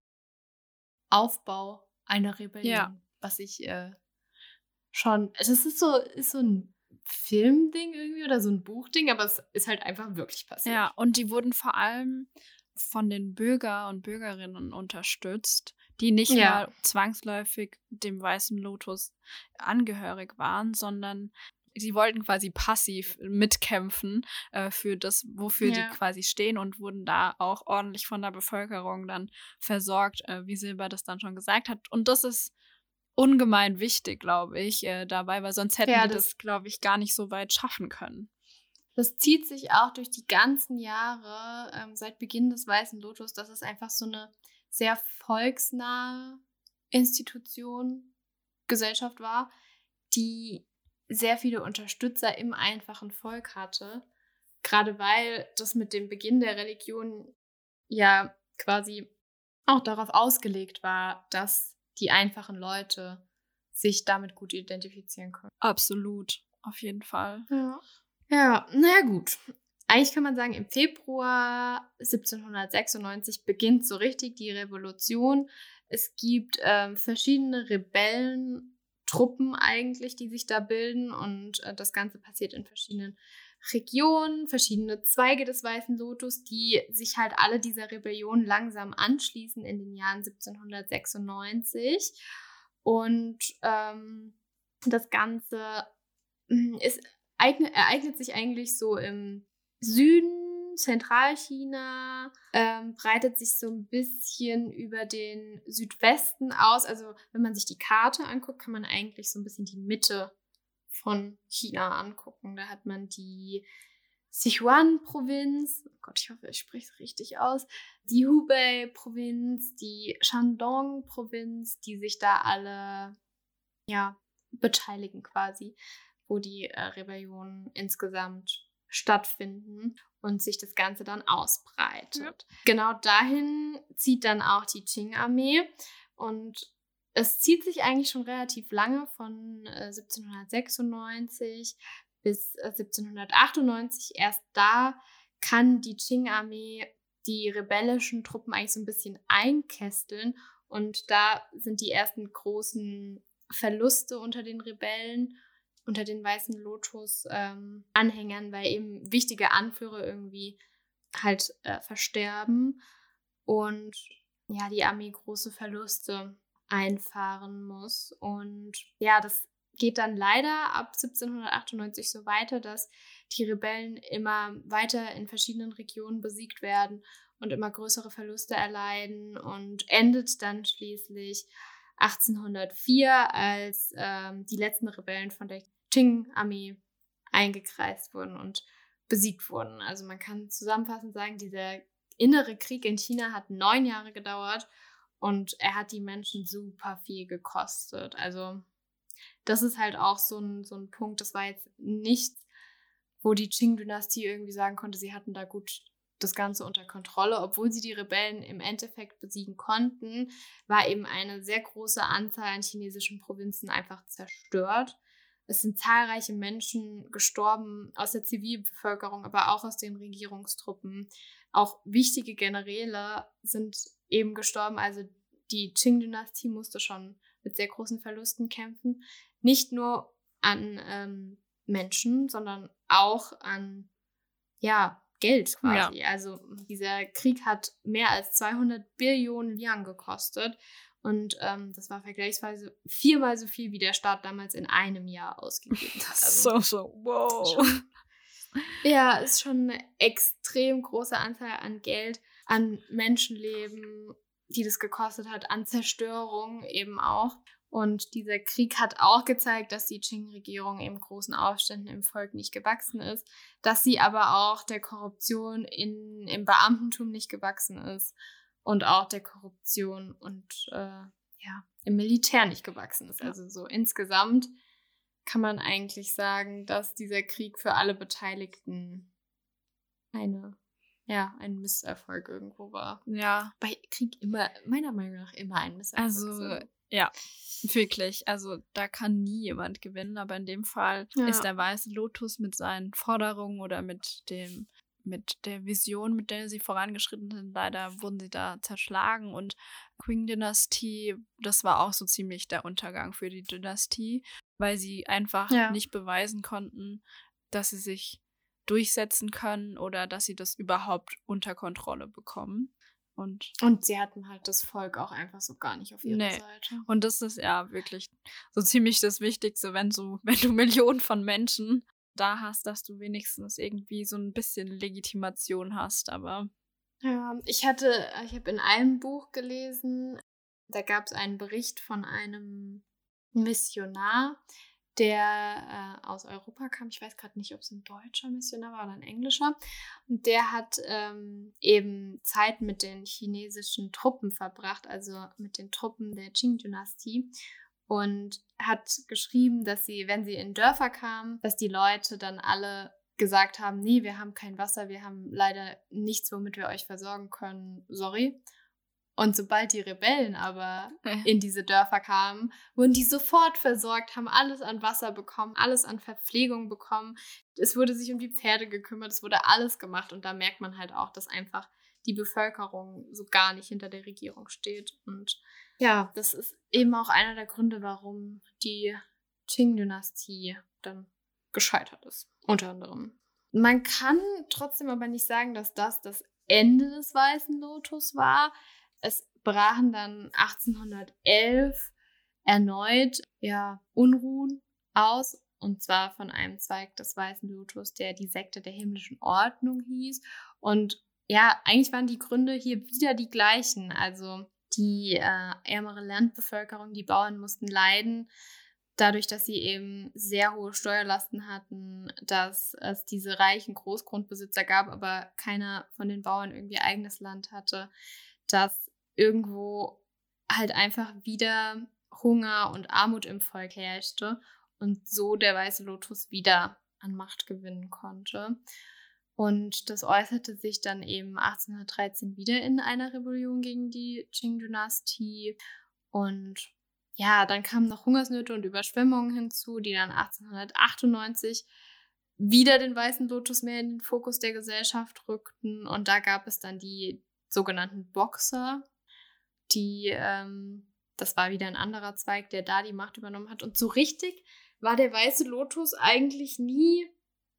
A: Aufbau einer Rebellion. Ja. Was ich äh, schon, das ist so, ist so ein Filmding irgendwie oder so ein Buchding, aber es ist halt einfach wirklich passiert.
B: Ja, und die wurden vor allem von den Bürger und Bürgerinnen unterstützt, die nicht ja. mal zwangsläufig dem Weißen Lotus angehörig waren, sondern sie wollten quasi passiv mitkämpfen äh, für das, wofür ja. die quasi stehen und wurden da auch ordentlich von der Bevölkerung dann versorgt, äh, wie Silber das dann schon gesagt hat. Und das ist ungemein wichtig, glaube ich, äh, dabei, weil sonst hätten ja, das, das glaube ich, gar nicht so weit schaffen können.
A: Das zieht sich auch durch die ganzen Jahre ähm, seit Beginn des Weißen Lotus, dass es einfach so eine sehr volksnahe Institution, Gesellschaft war, die sehr viele Unterstützer im einfachen Volk hatte. Gerade weil das mit dem Beginn der Religion ja quasi auch darauf ausgelegt war, dass die einfachen Leute sich damit gut identifizieren können.
B: Absolut, auf jeden Fall.
A: Ja, ja naja gut. Eigentlich kann man sagen, im Februar 1796 beginnt so richtig die Revolution. Es gibt ähm, verschiedene Rebellentruppen eigentlich, die sich da bilden und äh, das Ganze passiert in verschiedenen Regionen, verschiedene Zweige des Weißen Lotus, die sich halt alle dieser Rebellion langsam anschließen in den Jahren 1796. Und ähm, das Ganze hm, ist, eignet, ereignet sich eigentlich so im Süden, Zentralchina, ähm, breitet sich so ein bisschen über den Südwesten aus. Also wenn man sich die Karte anguckt, kann man eigentlich so ein bisschen die Mitte von China angucken. Da hat man die Sichuan-Provinz, oh Gott, ich hoffe, ich spreche es richtig aus, die Hubei-Provinz, die Shandong-Provinz, die sich da alle ja, beteiligen quasi, wo die äh, Rebellionen insgesamt stattfinden und sich das Ganze dann ausbreitet. Ja. Genau dahin zieht dann auch die Qing-Armee und es zieht sich eigentlich schon relativ lange von äh, 1796 bis äh, 1798. Erst da kann die Qing-Armee die rebellischen Truppen eigentlich so ein bisschen einkästeln. Und da sind die ersten großen Verluste unter den Rebellen, unter den Weißen Lotus-Anhängern, ähm, weil eben wichtige Anführer irgendwie halt äh, versterben. Und ja, die Armee große Verluste einfahren muss. Und ja, das geht dann leider ab 1798 so weiter, dass die Rebellen immer weiter in verschiedenen Regionen besiegt werden und immer größere Verluste erleiden und endet dann schließlich 1804, als ähm, die letzten Rebellen von der Qing-Armee eingekreist wurden und besiegt wurden. Also man kann zusammenfassend sagen, dieser innere Krieg in China hat neun Jahre gedauert und er hat die Menschen super viel gekostet. Also das ist halt auch so ein, so ein Punkt, das war jetzt nichts, wo die Qing-Dynastie irgendwie sagen konnte, sie hatten da gut das Ganze unter Kontrolle. Obwohl sie die Rebellen im Endeffekt besiegen konnten, war eben eine sehr große Anzahl an chinesischen Provinzen einfach zerstört. Es sind zahlreiche Menschen gestorben aus der Zivilbevölkerung, aber auch aus den Regierungstruppen. Auch wichtige Generäle sind eben gestorben. Also die Qing-Dynastie musste schon mit sehr großen Verlusten kämpfen. Nicht nur an ähm, Menschen, sondern auch an ja, Geld quasi. Ja. Also dieser Krieg hat mehr als 200 Billionen Liang gekostet. Und ähm, das war vergleichsweise viermal so viel, wie der Staat damals in einem Jahr ausgegeben *laughs* hat. Also
B: so, so, wow.
A: Schon, ja, ist schon eine extrem große Anzahl an Geld, an Menschenleben, die das gekostet hat, an Zerstörung eben auch. Und dieser Krieg hat auch gezeigt, dass die Qing-Regierung eben großen Aufständen im Volk nicht gewachsen ist, dass sie aber auch der Korruption in, im Beamtentum nicht gewachsen ist und auch der Korruption und äh, ja, im Militär nicht gewachsen ist. Also so insgesamt kann man eigentlich sagen, dass dieser Krieg für alle Beteiligten eine ja, ein Misserfolg irgendwo war.
B: Ja.
A: Bei Krieg immer, meiner Meinung nach, immer ein Misserfolg.
B: Also, ja, wirklich. Also da kann nie jemand gewinnen, aber in dem Fall ja. ist der weiße Lotus mit seinen Forderungen oder mit dem mit der Vision, mit der sie vorangeschritten sind, leider wurden sie da zerschlagen und Qing-Dynastie, das war auch so ziemlich der Untergang für die Dynastie, weil sie einfach ja. nicht beweisen konnten, dass sie sich durchsetzen können oder dass sie das überhaupt unter Kontrolle bekommen. Und,
A: und sie hatten halt das Volk auch einfach so gar nicht auf ihrer nee. Seite.
B: Und das ist ja wirklich so ziemlich das Wichtigste, wenn du, *laughs* wenn du Millionen von Menschen da hast, dass du wenigstens irgendwie so ein bisschen Legitimation hast, aber.
A: Ja, ich hatte, ich habe in einem Buch gelesen, da gab es einen Bericht von einem Missionar, der äh, aus Europa kam. Ich weiß gerade nicht, ob es ein deutscher Missionar war oder ein englischer. Und der hat ähm, eben Zeit mit den chinesischen Truppen verbracht, also mit den Truppen der Qing-Dynastie. Und hat geschrieben, dass sie, wenn sie in Dörfer kamen, dass die Leute dann alle gesagt haben, nee, wir haben kein Wasser, wir haben leider nichts, womit wir euch versorgen können, sorry. Und sobald die Rebellen aber in diese Dörfer kamen, wurden die sofort versorgt, haben alles an Wasser bekommen, alles an Verpflegung bekommen. Es wurde sich um die Pferde gekümmert, es wurde alles gemacht. Und da merkt man halt auch, dass einfach die Bevölkerung so gar nicht hinter der Regierung steht. Und ja, das ist eben auch einer der Gründe, warum die Qing-Dynastie dann gescheitert ist. Unter anderem. Man kann trotzdem aber nicht sagen, dass das das Ende des Weißen Lotus war es brachen dann 1811 erneut ja, Unruhen aus, und zwar von einem Zweig des Weißen Lotus, der die Sekte der himmlischen Ordnung hieß. Und ja, eigentlich waren die Gründe hier wieder die gleichen. Also die äh, ärmere Landbevölkerung, die Bauern mussten leiden, dadurch, dass sie eben sehr hohe Steuerlasten hatten, dass es diese reichen Großgrundbesitzer gab, aber keiner von den Bauern irgendwie eigenes Land hatte, dass irgendwo halt einfach wieder Hunger und Armut im Volk herrschte und so der Weiße Lotus wieder an Macht gewinnen konnte. Und das äußerte sich dann eben 1813 wieder in einer Rebellion gegen die Qing-Dynastie. Und ja, dann kamen noch Hungersnöte und Überschwemmungen hinzu, die dann 1898 wieder den Weißen Lotus mehr in den Fokus der Gesellschaft rückten. Und da gab es dann die sogenannten Boxer, die, ähm, das war wieder ein anderer Zweig, der da die Macht übernommen hat. Und so richtig war der weiße Lotus eigentlich nie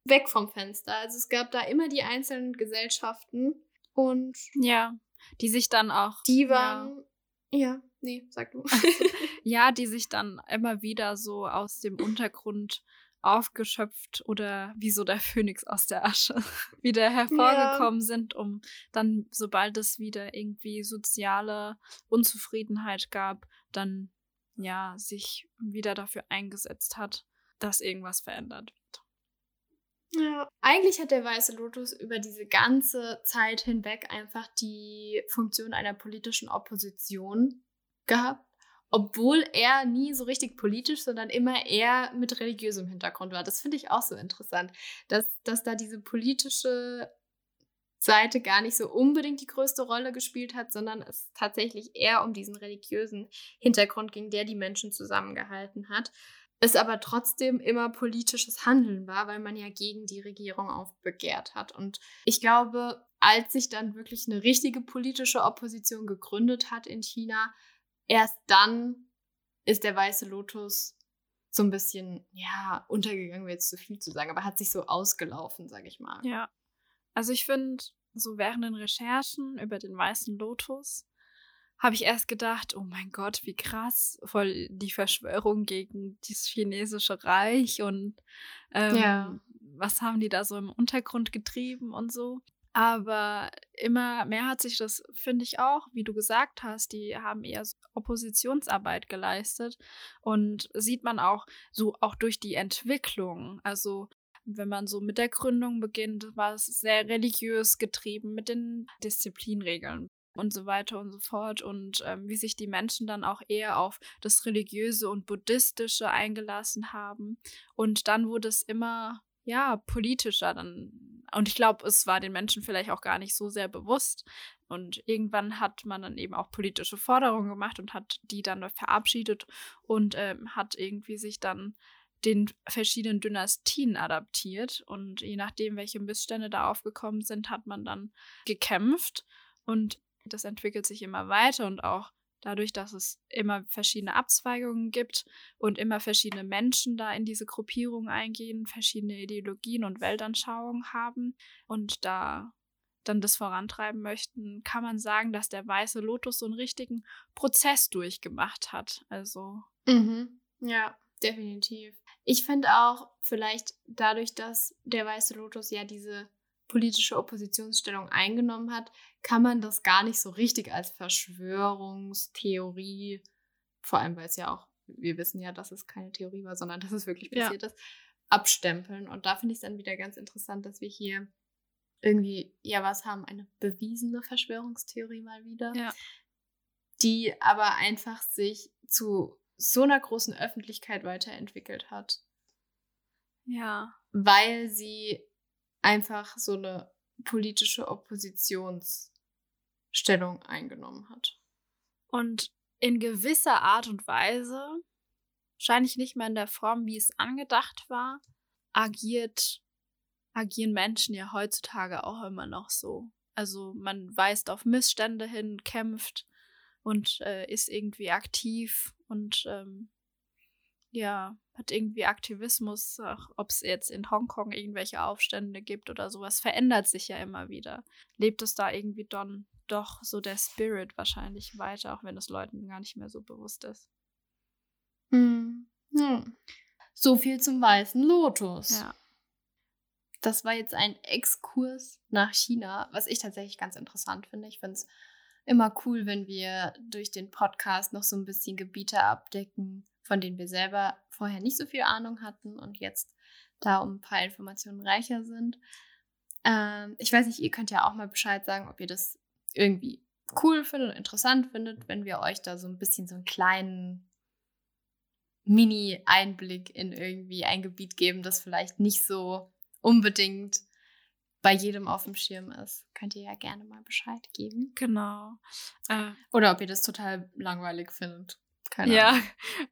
A: weg vom Fenster. Also es gab da immer die einzelnen Gesellschaften und
B: ja, die sich dann auch
A: die waren ja, ja nee, sag du. *laughs* *laughs*
B: ja, die sich dann immer wieder so aus dem Untergrund aufgeschöpft oder wie so der *laughs* Phönix aus der Asche *laughs* wieder hervorgekommen ja. sind, um dann, sobald es wieder irgendwie soziale Unzufriedenheit gab, dann ja sich wieder dafür eingesetzt hat, dass irgendwas verändert wird.
A: Ja, eigentlich hat der Weiße Lotus über diese ganze Zeit hinweg einfach die Funktion einer politischen Opposition gehabt obwohl er nie so richtig politisch, sondern immer eher mit religiösem Hintergrund war. Das finde ich auch so interessant, dass, dass da diese politische Seite gar nicht so unbedingt die größte Rolle gespielt hat, sondern es tatsächlich eher um diesen religiösen Hintergrund ging, der die Menschen zusammengehalten hat. Es aber trotzdem immer politisches Handeln war, weil man ja gegen die Regierung aufbegehrt hat. Und ich glaube, als sich dann wirklich eine richtige politische Opposition gegründet hat in China, erst dann ist der weiße Lotus so ein bisschen, ja, untergegangen, wäre jetzt zu viel zu sagen, aber hat sich so ausgelaufen, sage ich mal.
B: Ja. Also ich finde, so während den Recherchen über den weißen Lotus habe ich erst gedacht, oh mein Gott, wie krass, voll die Verschwörung gegen das chinesische Reich und ähm, ja. was haben die da so im Untergrund getrieben und so. Aber immer mehr hat sich das, finde ich auch, wie du gesagt hast, die haben eher Oppositionsarbeit geleistet und sieht man auch so auch durch die Entwicklung. Also wenn man so mit der Gründung beginnt, war es sehr religiös getrieben mit den Disziplinregeln und so weiter und so fort und ähm, wie sich die Menschen dann auch eher auf das Religiöse und Buddhistische eingelassen haben. Und dann wurde es immer ja, politischer dann. Und ich glaube, es war den Menschen vielleicht auch gar nicht so sehr bewusst. Und irgendwann hat man dann eben auch politische Forderungen gemacht und hat die dann verabschiedet und ähm, hat irgendwie sich dann den verschiedenen Dynastien adaptiert. Und je nachdem, welche Missstände da aufgekommen sind, hat man dann gekämpft. Und das entwickelt sich immer weiter und auch dadurch, dass es immer verschiedene Abzweigungen gibt und immer verschiedene Menschen da in diese Gruppierung eingehen, verschiedene Ideologien und Weltanschauungen haben und da dann das vorantreiben möchten, kann man sagen, dass der weiße Lotus so einen richtigen Prozess durchgemacht hat. Also.
A: Mhm. Ja, definitiv. Ich finde auch vielleicht dadurch, dass der weiße Lotus ja diese politische Oppositionsstellung eingenommen hat, kann man das gar nicht so richtig als Verschwörungstheorie, vor allem weil es ja auch, wir wissen ja, dass es keine Theorie war, sondern dass es wirklich passiert ja. ist, abstempeln. Und da finde ich es dann wieder ganz interessant, dass wir hier irgendwie, ja, was haben, eine bewiesene Verschwörungstheorie mal wieder, ja. die aber einfach sich zu so einer großen Öffentlichkeit weiterentwickelt hat.
B: Ja.
A: Weil sie einfach so eine politische Oppositionsstellung eingenommen hat.
B: Und in gewisser Art und Weise, wahrscheinlich nicht mehr in der Form, wie es angedacht war, agiert, agieren Menschen ja heutzutage auch immer noch so. Also man weist auf Missstände hin, kämpft und äh, ist irgendwie aktiv und ähm, ja, hat irgendwie Aktivismus, ob es jetzt in Hongkong irgendwelche Aufstände gibt oder sowas, verändert sich ja immer wieder. Lebt es da irgendwie dann doch so der Spirit wahrscheinlich weiter, auch wenn es Leuten gar nicht mehr so bewusst ist.
A: Hm. Hm. So viel zum weißen Lotus.
B: Ja.
A: Das war jetzt ein Exkurs nach China, was ich tatsächlich ganz interessant finde. Ich finde es immer cool, wenn wir durch den Podcast noch so ein bisschen Gebiete abdecken, von denen wir selber vorher nicht so viel Ahnung hatten und jetzt da um ein paar Informationen reicher sind. Ähm, ich weiß nicht, ihr könnt ja auch mal Bescheid sagen, ob ihr das irgendwie cool findet und interessant findet, wenn wir euch da so ein bisschen so einen kleinen Mini-Einblick in irgendwie ein Gebiet geben, das vielleicht nicht so unbedingt bei jedem auf dem Schirm ist. Könnt ihr ja gerne mal Bescheid geben.
B: Genau.
A: Äh, Oder ob ihr das total langweilig findet.
B: Keine ja.
A: Ahnung.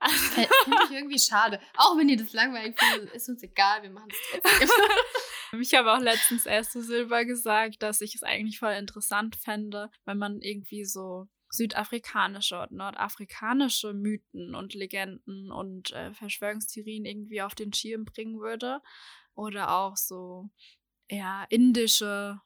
A: *laughs* Finde ich irgendwie schade. Auch wenn ihr das langweilig findet, ist uns egal, wir machen es trotzdem. *laughs*
B: ich habe auch letztens erst zu Silber gesagt, dass ich es eigentlich voll interessant fände, wenn man irgendwie so südafrikanische und nordafrikanische Mythen und Legenden und äh, Verschwörungstheorien irgendwie auf den Schirm bringen würde. Oder auch so, ja, indische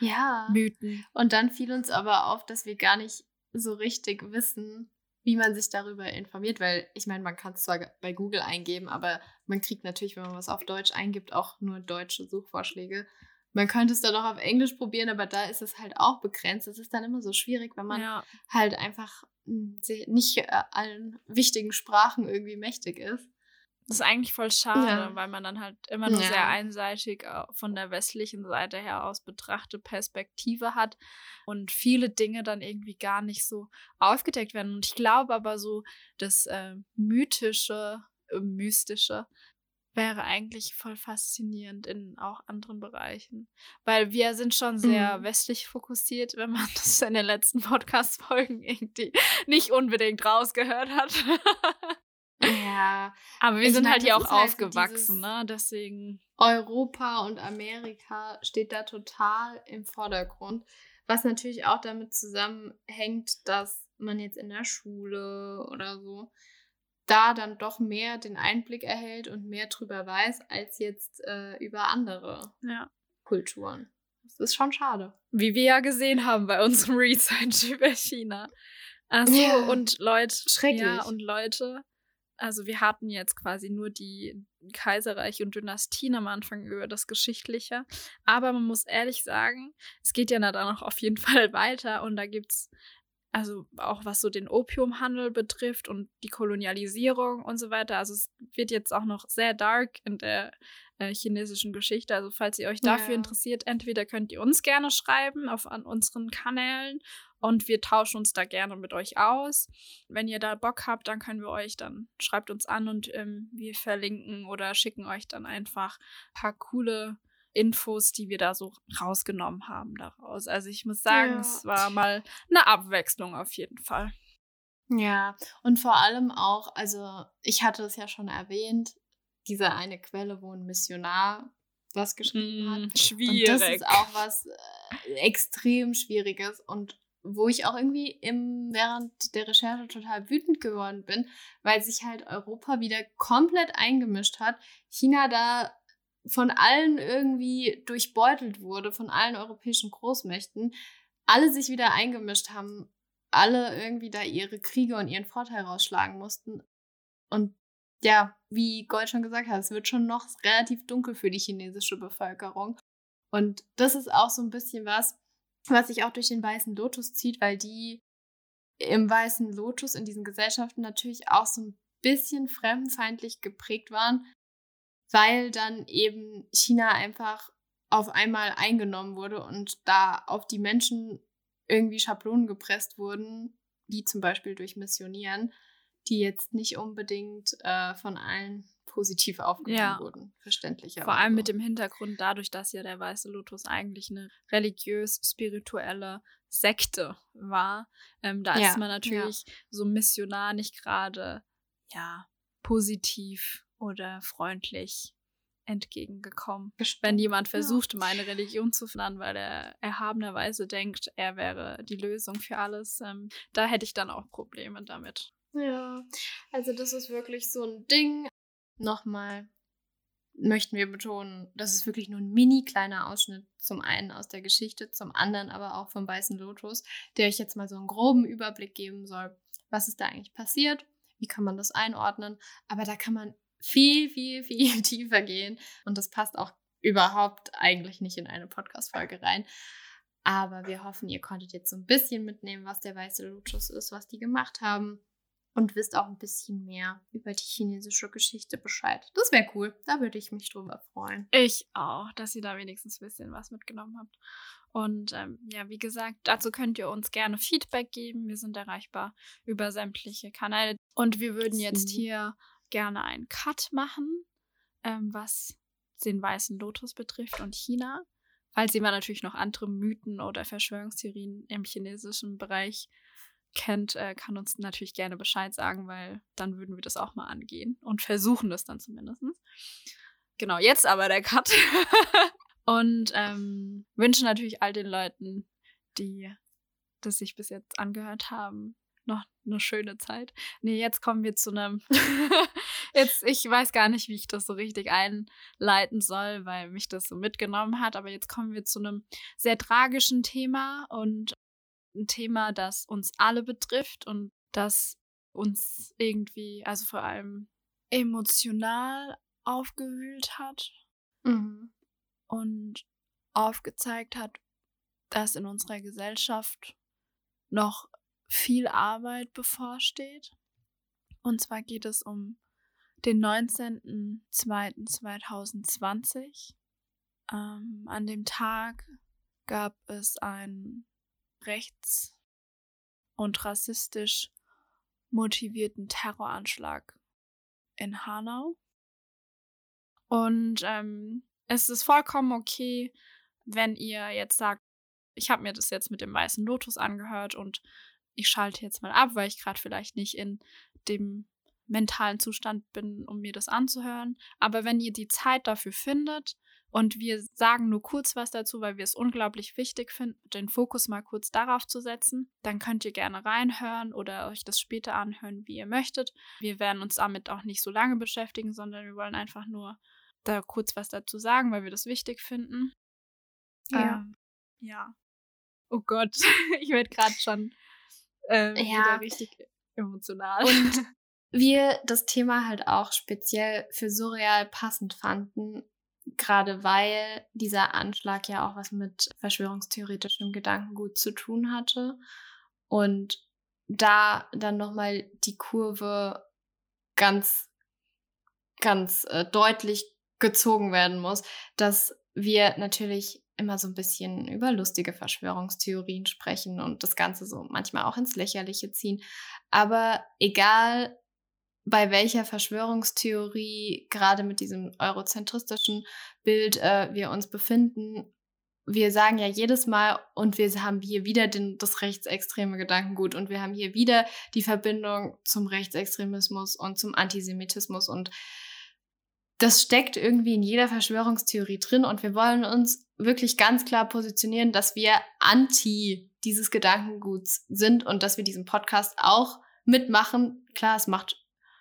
A: ja.
B: Mythen.
A: Und dann fiel uns aber auf, dass wir gar nicht so richtig wissen, wie man sich darüber informiert, weil ich meine, man kann es zwar bei Google eingeben, aber man kriegt natürlich, wenn man was auf Deutsch eingibt, auch nur deutsche Suchvorschläge. Man könnte es dann auch auf Englisch probieren, aber da ist es halt auch begrenzt. Es ist dann immer so schwierig, wenn man ja. halt einfach hm, nicht äh, allen wichtigen Sprachen irgendwie mächtig ist.
B: Das ist eigentlich voll schade, ja. weil man dann halt immer nur ja. sehr einseitig äh, von der westlichen Seite her aus betrachte Perspektive hat und viele Dinge dann irgendwie gar nicht so aufgedeckt werden. Und ich glaube aber so, das äh, mythische, äh, mystische wäre eigentlich voll faszinierend in auch anderen Bereichen. Weil wir sind schon sehr mhm. westlich fokussiert, wenn man *laughs* das in den letzten Podcast-Folgen irgendwie nicht unbedingt rausgehört hat. *laughs*
A: Ja.
B: Aber wir sind halt hier auch halt aufgewachsen, ne? Deswegen.
A: Europa und Amerika steht da total im Vordergrund. Was natürlich auch damit zusammenhängt, dass man jetzt in der Schule oder so da dann doch mehr den Einblick erhält und mehr drüber weiß, als jetzt äh, über andere
B: ja.
A: Kulturen. Das ist schon schade.
B: Wie wir ja gesehen haben bei unserem Research *laughs* über China. Achso, ja. und Leute.
A: Schrecklich.
B: Ja, und Leute, also wir hatten jetzt quasi nur die Kaiserreiche und Dynastien am Anfang über das Geschichtliche. Aber man muss ehrlich sagen, es geht ja dann auch auf jeden *laughs* Fall weiter und da gibt es, also auch was so den Opiumhandel betrifft und die Kolonialisierung und so weiter. Also es wird jetzt auch noch sehr dark in der äh, chinesischen Geschichte. Also falls ihr euch dafür ja. interessiert, entweder könnt ihr uns gerne schreiben auf an unseren Kanälen und wir tauschen uns da gerne mit euch aus. Wenn ihr da Bock habt, dann können wir euch dann, schreibt uns an und ähm, wir verlinken oder schicken euch dann einfach ein paar coole Infos, die wir da so rausgenommen haben daraus. Also ich muss sagen, ja. es war mal eine Abwechslung auf jeden Fall.
A: Ja, und vor allem auch, also ich hatte es ja schon erwähnt, diese eine Quelle, wo ein Missionar was geschrieben mm, hat.
B: Schwierig.
A: Und das ist auch was äh, extrem Schwieriges und wo ich auch irgendwie im, während der Recherche total wütend geworden bin, weil sich halt Europa wieder komplett eingemischt hat. China da von allen irgendwie durchbeutelt wurde, von allen europäischen Großmächten. Alle sich wieder eingemischt haben, alle irgendwie da ihre Kriege und ihren Vorteil rausschlagen mussten. Und ja, wie Gold schon gesagt hat, es wird schon noch relativ dunkel für die chinesische Bevölkerung. Und das ist auch so ein bisschen was, was sich auch durch den weißen Lotus zieht, weil die im weißen Lotus in diesen Gesellschaften natürlich auch so ein bisschen fremdenfeindlich geprägt waren, weil dann eben China einfach auf einmal eingenommen wurde und da auf die Menschen irgendwie Schablonen gepresst wurden, wie zum Beispiel durch Missionieren, die jetzt nicht unbedingt äh, von allen positiv aufgenommen ja. wurden, verständlicherweise.
B: Vor allem mit dem Hintergrund dadurch, dass ja der Weiße Lotus eigentlich eine religiös-spirituelle Sekte war. Ähm, da ja. ist man natürlich ja. so missionar nicht gerade ja positiv oder freundlich entgegengekommen. Wenn jemand versucht, meine Religion zu verändern, weil er erhabenerweise denkt, er wäre die Lösung für alles, ähm, da hätte ich dann auch Probleme damit.
A: Ja, also das ist wirklich so ein Ding. Nochmal möchten wir betonen, das ist wirklich nur ein mini kleiner Ausschnitt, zum einen aus der Geschichte, zum anderen aber auch vom Weißen Lotus, der euch jetzt mal so einen groben Überblick geben soll, was ist da eigentlich passiert, wie kann man das einordnen, aber da kann man viel, viel, *laughs* viel tiefer gehen und das passt auch überhaupt eigentlich nicht in eine Podcast-Folge rein. Aber wir hoffen, ihr konntet jetzt so ein bisschen mitnehmen, was der Weiße Lotus ist, was die gemacht haben und wisst auch ein bisschen mehr über die chinesische Geschichte Bescheid. Das wäre cool. Da würde ich mich drüber freuen.
B: Ich auch, dass ihr da wenigstens ein bisschen was mitgenommen habt. Und ähm, ja, wie gesagt, dazu könnt ihr uns gerne Feedback geben. Wir sind erreichbar über sämtliche Kanäle. Und wir würden jetzt hier gerne einen Cut machen, ähm, was den weißen Lotus betrifft und China. Falls jemand natürlich noch andere Mythen oder Verschwörungstheorien im chinesischen Bereich kennt, äh, kann uns natürlich gerne Bescheid sagen, weil dann würden wir das auch mal angehen und versuchen das dann zumindest. Genau, jetzt aber der Cut. *laughs* und ähm, wünsche natürlich all den Leuten, die das sich bis jetzt angehört haben, noch eine schöne Zeit. Nee, jetzt kommen wir zu einem. *laughs* jetzt, ich weiß gar nicht, wie ich das so richtig einleiten soll, weil mich das so mitgenommen hat. Aber jetzt kommen wir zu einem sehr tragischen Thema und ein Thema, das uns alle betrifft und das uns irgendwie, also vor allem emotional aufgewühlt hat
A: Mhm.
B: und aufgezeigt hat, dass in unserer Gesellschaft noch viel Arbeit bevorsteht. Und zwar geht es um den 19.02.2020. Ähm, an dem Tag gab es einen rechts- und rassistisch motivierten Terroranschlag in Hanau. Und ähm, es ist vollkommen okay, wenn ihr jetzt sagt, ich habe mir das jetzt mit dem weißen Lotus angehört und ich schalte jetzt mal ab, weil ich gerade vielleicht nicht in dem mentalen Zustand bin, um mir das anzuhören. Aber wenn ihr die Zeit dafür findet und wir sagen nur kurz was dazu, weil wir es unglaublich wichtig finden, den Fokus mal kurz darauf zu setzen, dann könnt ihr gerne reinhören oder euch das später anhören, wie ihr möchtet. Wir werden uns damit auch nicht so lange beschäftigen, sondern wir wollen einfach nur da kurz was dazu sagen, weil wir das wichtig finden.
A: Ja.
B: Ähm, ja. Oh Gott, *laughs* ich werde gerade schon ähm,
A: Ja.
B: wieder richtig emotional.
A: Und *laughs* wir das Thema halt auch speziell für surreal passend fanden, gerade weil dieser Anschlag ja auch was mit verschwörungstheoretischem Gedankengut zu tun hatte und da dann nochmal die Kurve ganz, ganz äh, deutlich gezogen werden muss, dass wir natürlich immer so ein bisschen über lustige Verschwörungstheorien sprechen und das Ganze so manchmal auch ins Lächerliche ziehen. Aber egal, bei welcher Verschwörungstheorie, gerade mit diesem eurozentristischen Bild, äh, wir uns befinden, wir sagen ja jedes Mal, und wir haben hier wieder den, das rechtsextreme Gedankengut und wir haben hier wieder die Verbindung zum Rechtsextremismus und zum Antisemitismus und das steckt irgendwie in jeder Verschwörungstheorie drin und wir wollen uns wirklich ganz klar positionieren, dass wir anti dieses Gedankenguts sind und dass wir diesen Podcast auch mitmachen. Klar, es macht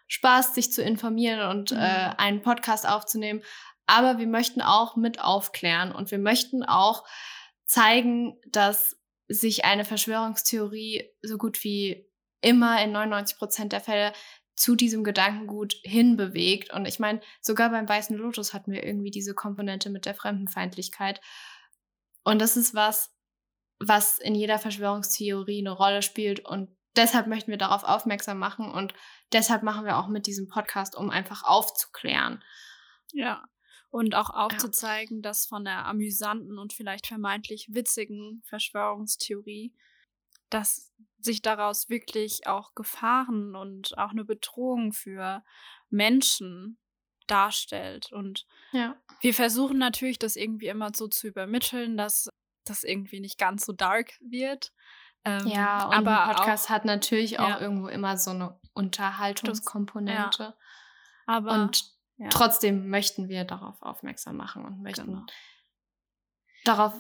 A: Spaß, sich zu informieren und
B: Mhm.
A: äh, einen Podcast aufzunehmen, aber wir möchten auch mit aufklären und wir möchten auch zeigen, dass sich eine Verschwörungstheorie so gut wie immer in 99 Prozent der Fälle zu diesem Gedankengut hinbewegt. Und ich meine, sogar beim Weißen Lotus hatten wir irgendwie diese Komponente mit der Fremdenfeindlichkeit. Und das ist was, was in jeder Verschwörungstheorie eine Rolle spielt. Und deshalb möchten wir darauf aufmerksam machen. Und deshalb machen wir auch mit diesem Podcast, um einfach aufzuklären.
B: Ja. Und auch aufzuzeigen, dass von der amüsanten und vielleicht vermeintlich witzigen Verschwörungstheorie, dass sich daraus wirklich auch Gefahren und auch eine Bedrohung für Menschen darstellt. Und
A: Ja.
B: wir versuchen natürlich, das irgendwie immer so zu übermitteln, dass das irgendwie nicht ganz so dark wird. Ähm,
A: Ja, und
B: aber
A: ein Podcast
B: auch,
A: hat natürlich auch
B: Ja.
A: irgendwo immer so eine Unterhaltungskomponente.
B: aber
A: Und
B: ja.
A: trotzdem möchten wir darauf aufmerksam machen und möchten
B: Genau.
A: darauf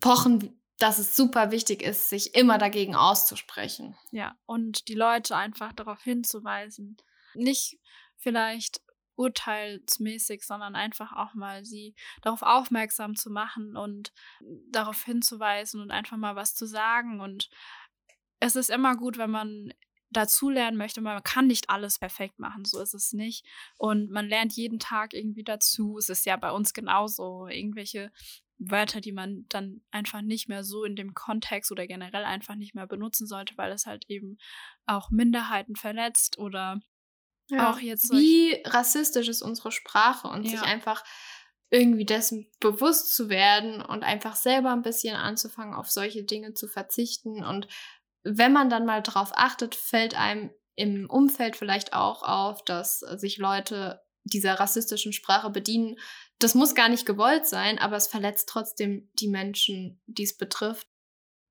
A: pochen, dass es super wichtig ist, sich immer dagegen auszusprechen.
B: Ja, und die Leute einfach darauf hinzuweisen. Nicht vielleicht urteilsmäßig, sondern einfach auch mal sie darauf aufmerksam zu machen und darauf hinzuweisen und einfach mal was zu sagen. Und es ist immer gut, wenn man dazulernen möchte. Man kann nicht alles perfekt machen, so ist es nicht. Und man lernt jeden Tag irgendwie dazu. Es ist ja bei uns genauso. Irgendwelche Wörter, die man dann einfach nicht mehr so in dem Kontext oder generell einfach nicht mehr benutzen sollte, weil es halt eben auch Minderheiten verletzt oder auch jetzt
A: Wie rassistisch ist unsere Sprache und sich
B: Ja.
A: einfach irgendwie dessen bewusst zu werden und einfach selber ein bisschen anzufangen, auf solche Dinge zu verzichten. Und wenn man dann mal drauf achtet, fällt einem im Umfeld vielleicht auch auf, dass sich Leute dieser rassistischen Sprache bedienen. Das muss gar nicht gewollt sein, aber es verletzt trotzdem die Menschen, die es betrifft.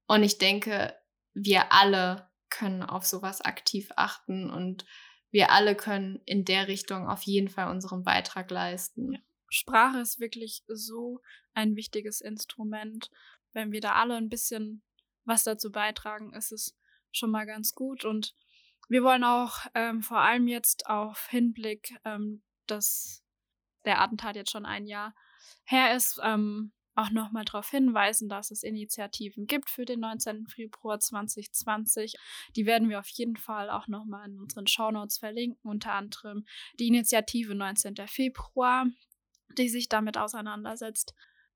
A: Und ich denke, wir alle können auf sowas aktiv achten und wir alle können in der Richtung auf jeden Fall unseren Beitrag leisten.
B: Sprache ist wirklich so ein wichtiges Instrument. Wenn wir da alle ein bisschen was dazu beitragen, ist es schon mal ganz gut. Und wir wollen auch ähm, vor allem jetzt auf Hinblick, ähm, dass der Attentat jetzt schon ein Jahr her ist, ähm, auch nochmal darauf hinweisen, dass es Initiativen gibt für den 19. Februar 2020. Die werden wir auf jeden Fall auch nochmal in unseren Shownotes verlinken, unter anderem die Initiative 19. Februar, die sich damit auseinandersetzt,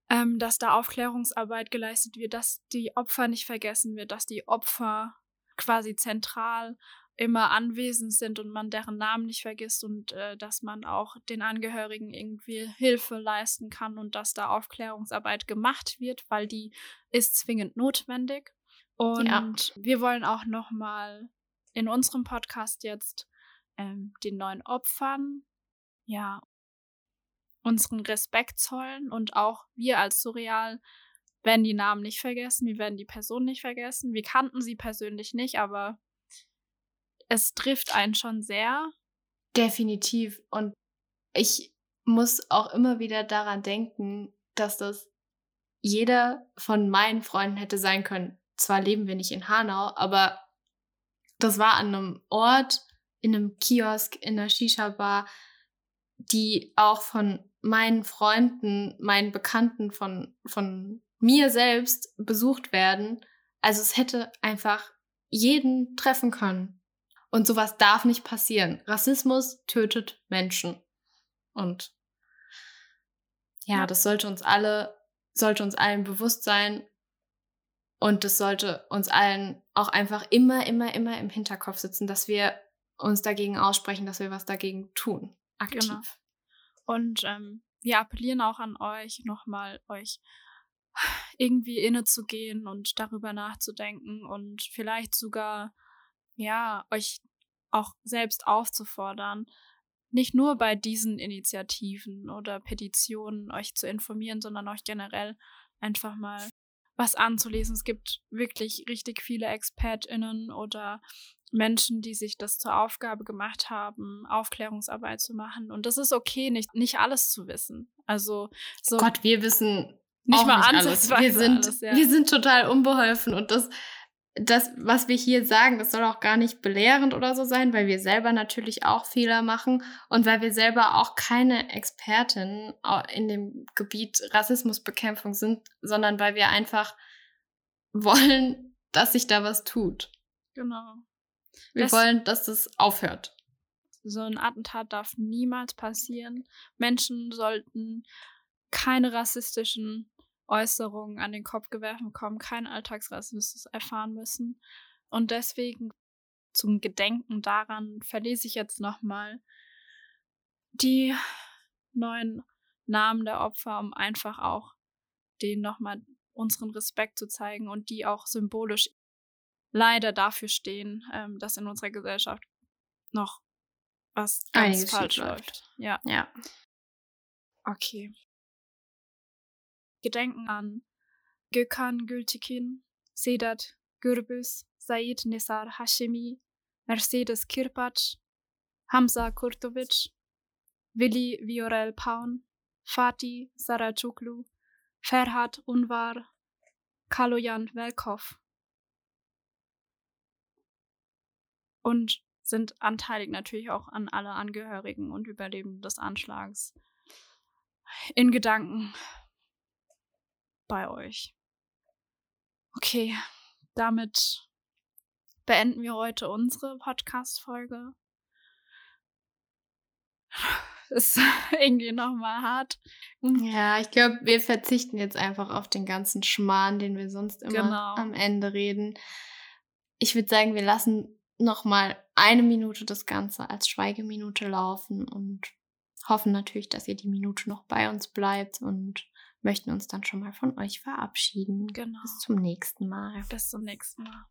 B: ähm, dass da Aufklärungsarbeit geleistet wird, dass die Opfer nicht vergessen wird, dass die Opfer quasi zentral immer anwesend sind und man deren Namen nicht vergisst und äh, dass man auch den Angehörigen irgendwie Hilfe leisten kann und dass da Aufklärungsarbeit gemacht wird, weil die ist zwingend notwendig. Und ja. wir wollen auch noch mal in unserem Podcast jetzt ähm, den neuen Opfern ja unseren Respekt zollen und auch wir als Surreal werden die Namen nicht vergessen, wir werden die Person nicht vergessen. Wir kannten sie persönlich nicht, aber es trifft einen schon sehr.
A: Definitiv. Und ich muss auch immer wieder daran denken, dass das jeder von meinen Freunden hätte sein können. Zwar leben wir nicht in Hanau, aber das war an einem Ort, in einem Kiosk, in einer Shisha-Bar, die auch von meinen Freunden, meinen Bekannten, von, von mir selbst besucht werden. Also es hätte einfach jeden treffen können. Und sowas darf nicht passieren. Rassismus tötet Menschen. Und ja, das sollte uns alle, sollte uns allen bewusst sein. Und das sollte uns allen auch einfach immer, immer, immer im Hinterkopf sitzen, dass wir uns dagegen aussprechen, dass wir was dagegen tun. Aktiv. Genau.
B: Und ähm, wir appellieren auch an euch, nochmal euch irgendwie innezugehen und darüber nachzudenken und vielleicht sogar ja, euch auch selbst aufzufordern, nicht nur bei diesen Initiativen oder Petitionen euch zu informieren, sondern euch generell einfach mal was anzulesen. Es gibt wirklich richtig viele ExpertInnen oder Menschen, die sich das zur Aufgabe gemacht haben, Aufklärungsarbeit zu machen. Und das ist okay, nicht, nicht alles zu wissen. Also so.
A: Gott, wir wissen nicht mal nicht alles. Wir sind, alles, ja. wir sind total unbeholfen und das das, was wir hier sagen, das soll auch gar nicht belehrend oder so sein, weil wir selber natürlich auch Fehler machen und weil wir selber auch keine Expertin in dem Gebiet Rassismusbekämpfung sind, sondern weil wir einfach wollen, *laughs* dass sich da was tut.
B: Genau.
A: Wir das, wollen, dass das aufhört.
B: So ein Attentat darf niemals passieren. Menschen sollten keine rassistischen Äußerungen an den Kopf geworfen bekommen, keinen Alltagsrassismus erfahren müssen. Und deswegen zum Gedenken daran verlese ich jetzt nochmal die neuen Namen der Opfer, um einfach auch denen nochmal unseren Respekt zu zeigen und die auch symbolisch leider dafür stehen, ähm, dass in unserer Gesellschaft noch was ganz Einiges falsch läuft. Ja.
A: Ja.
B: Okay. Gedenken an Gökhan Gültekin, Sedat Gürbüz, Said Nesar Hashemi, Mercedes Kirpac, Hamza Kurtovic, Willi Viorel Paun, Fatih Saracuklu, Ferhat Unvar, Kaloyan Velkov. Und sind anteilig natürlich auch an alle Angehörigen und Überlebenden des Anschlags. In Gedanken bei euch. Okay, damit beenden wir heute unsere Podcast-Folge. *laughs* Ist *laughs* irgendwie nochmal hart.
A: Ja, ich glaube, wir verzichten jetzt einfach auf den ganzen Schmarrn, den wir sonst immer genau. am Ende reden. Ich würde sagen, wir lassen nochmal eine Minute das Ganze als Schweigeminute laufen und hoffen natürlich, dass ihr die Minute noch bei uns bleibt und möchten uns dann schon mal von euch verabschieden.
B: Genau.
A: Bis zum nächsten Mal.
B: Bis zum nächsten Mal.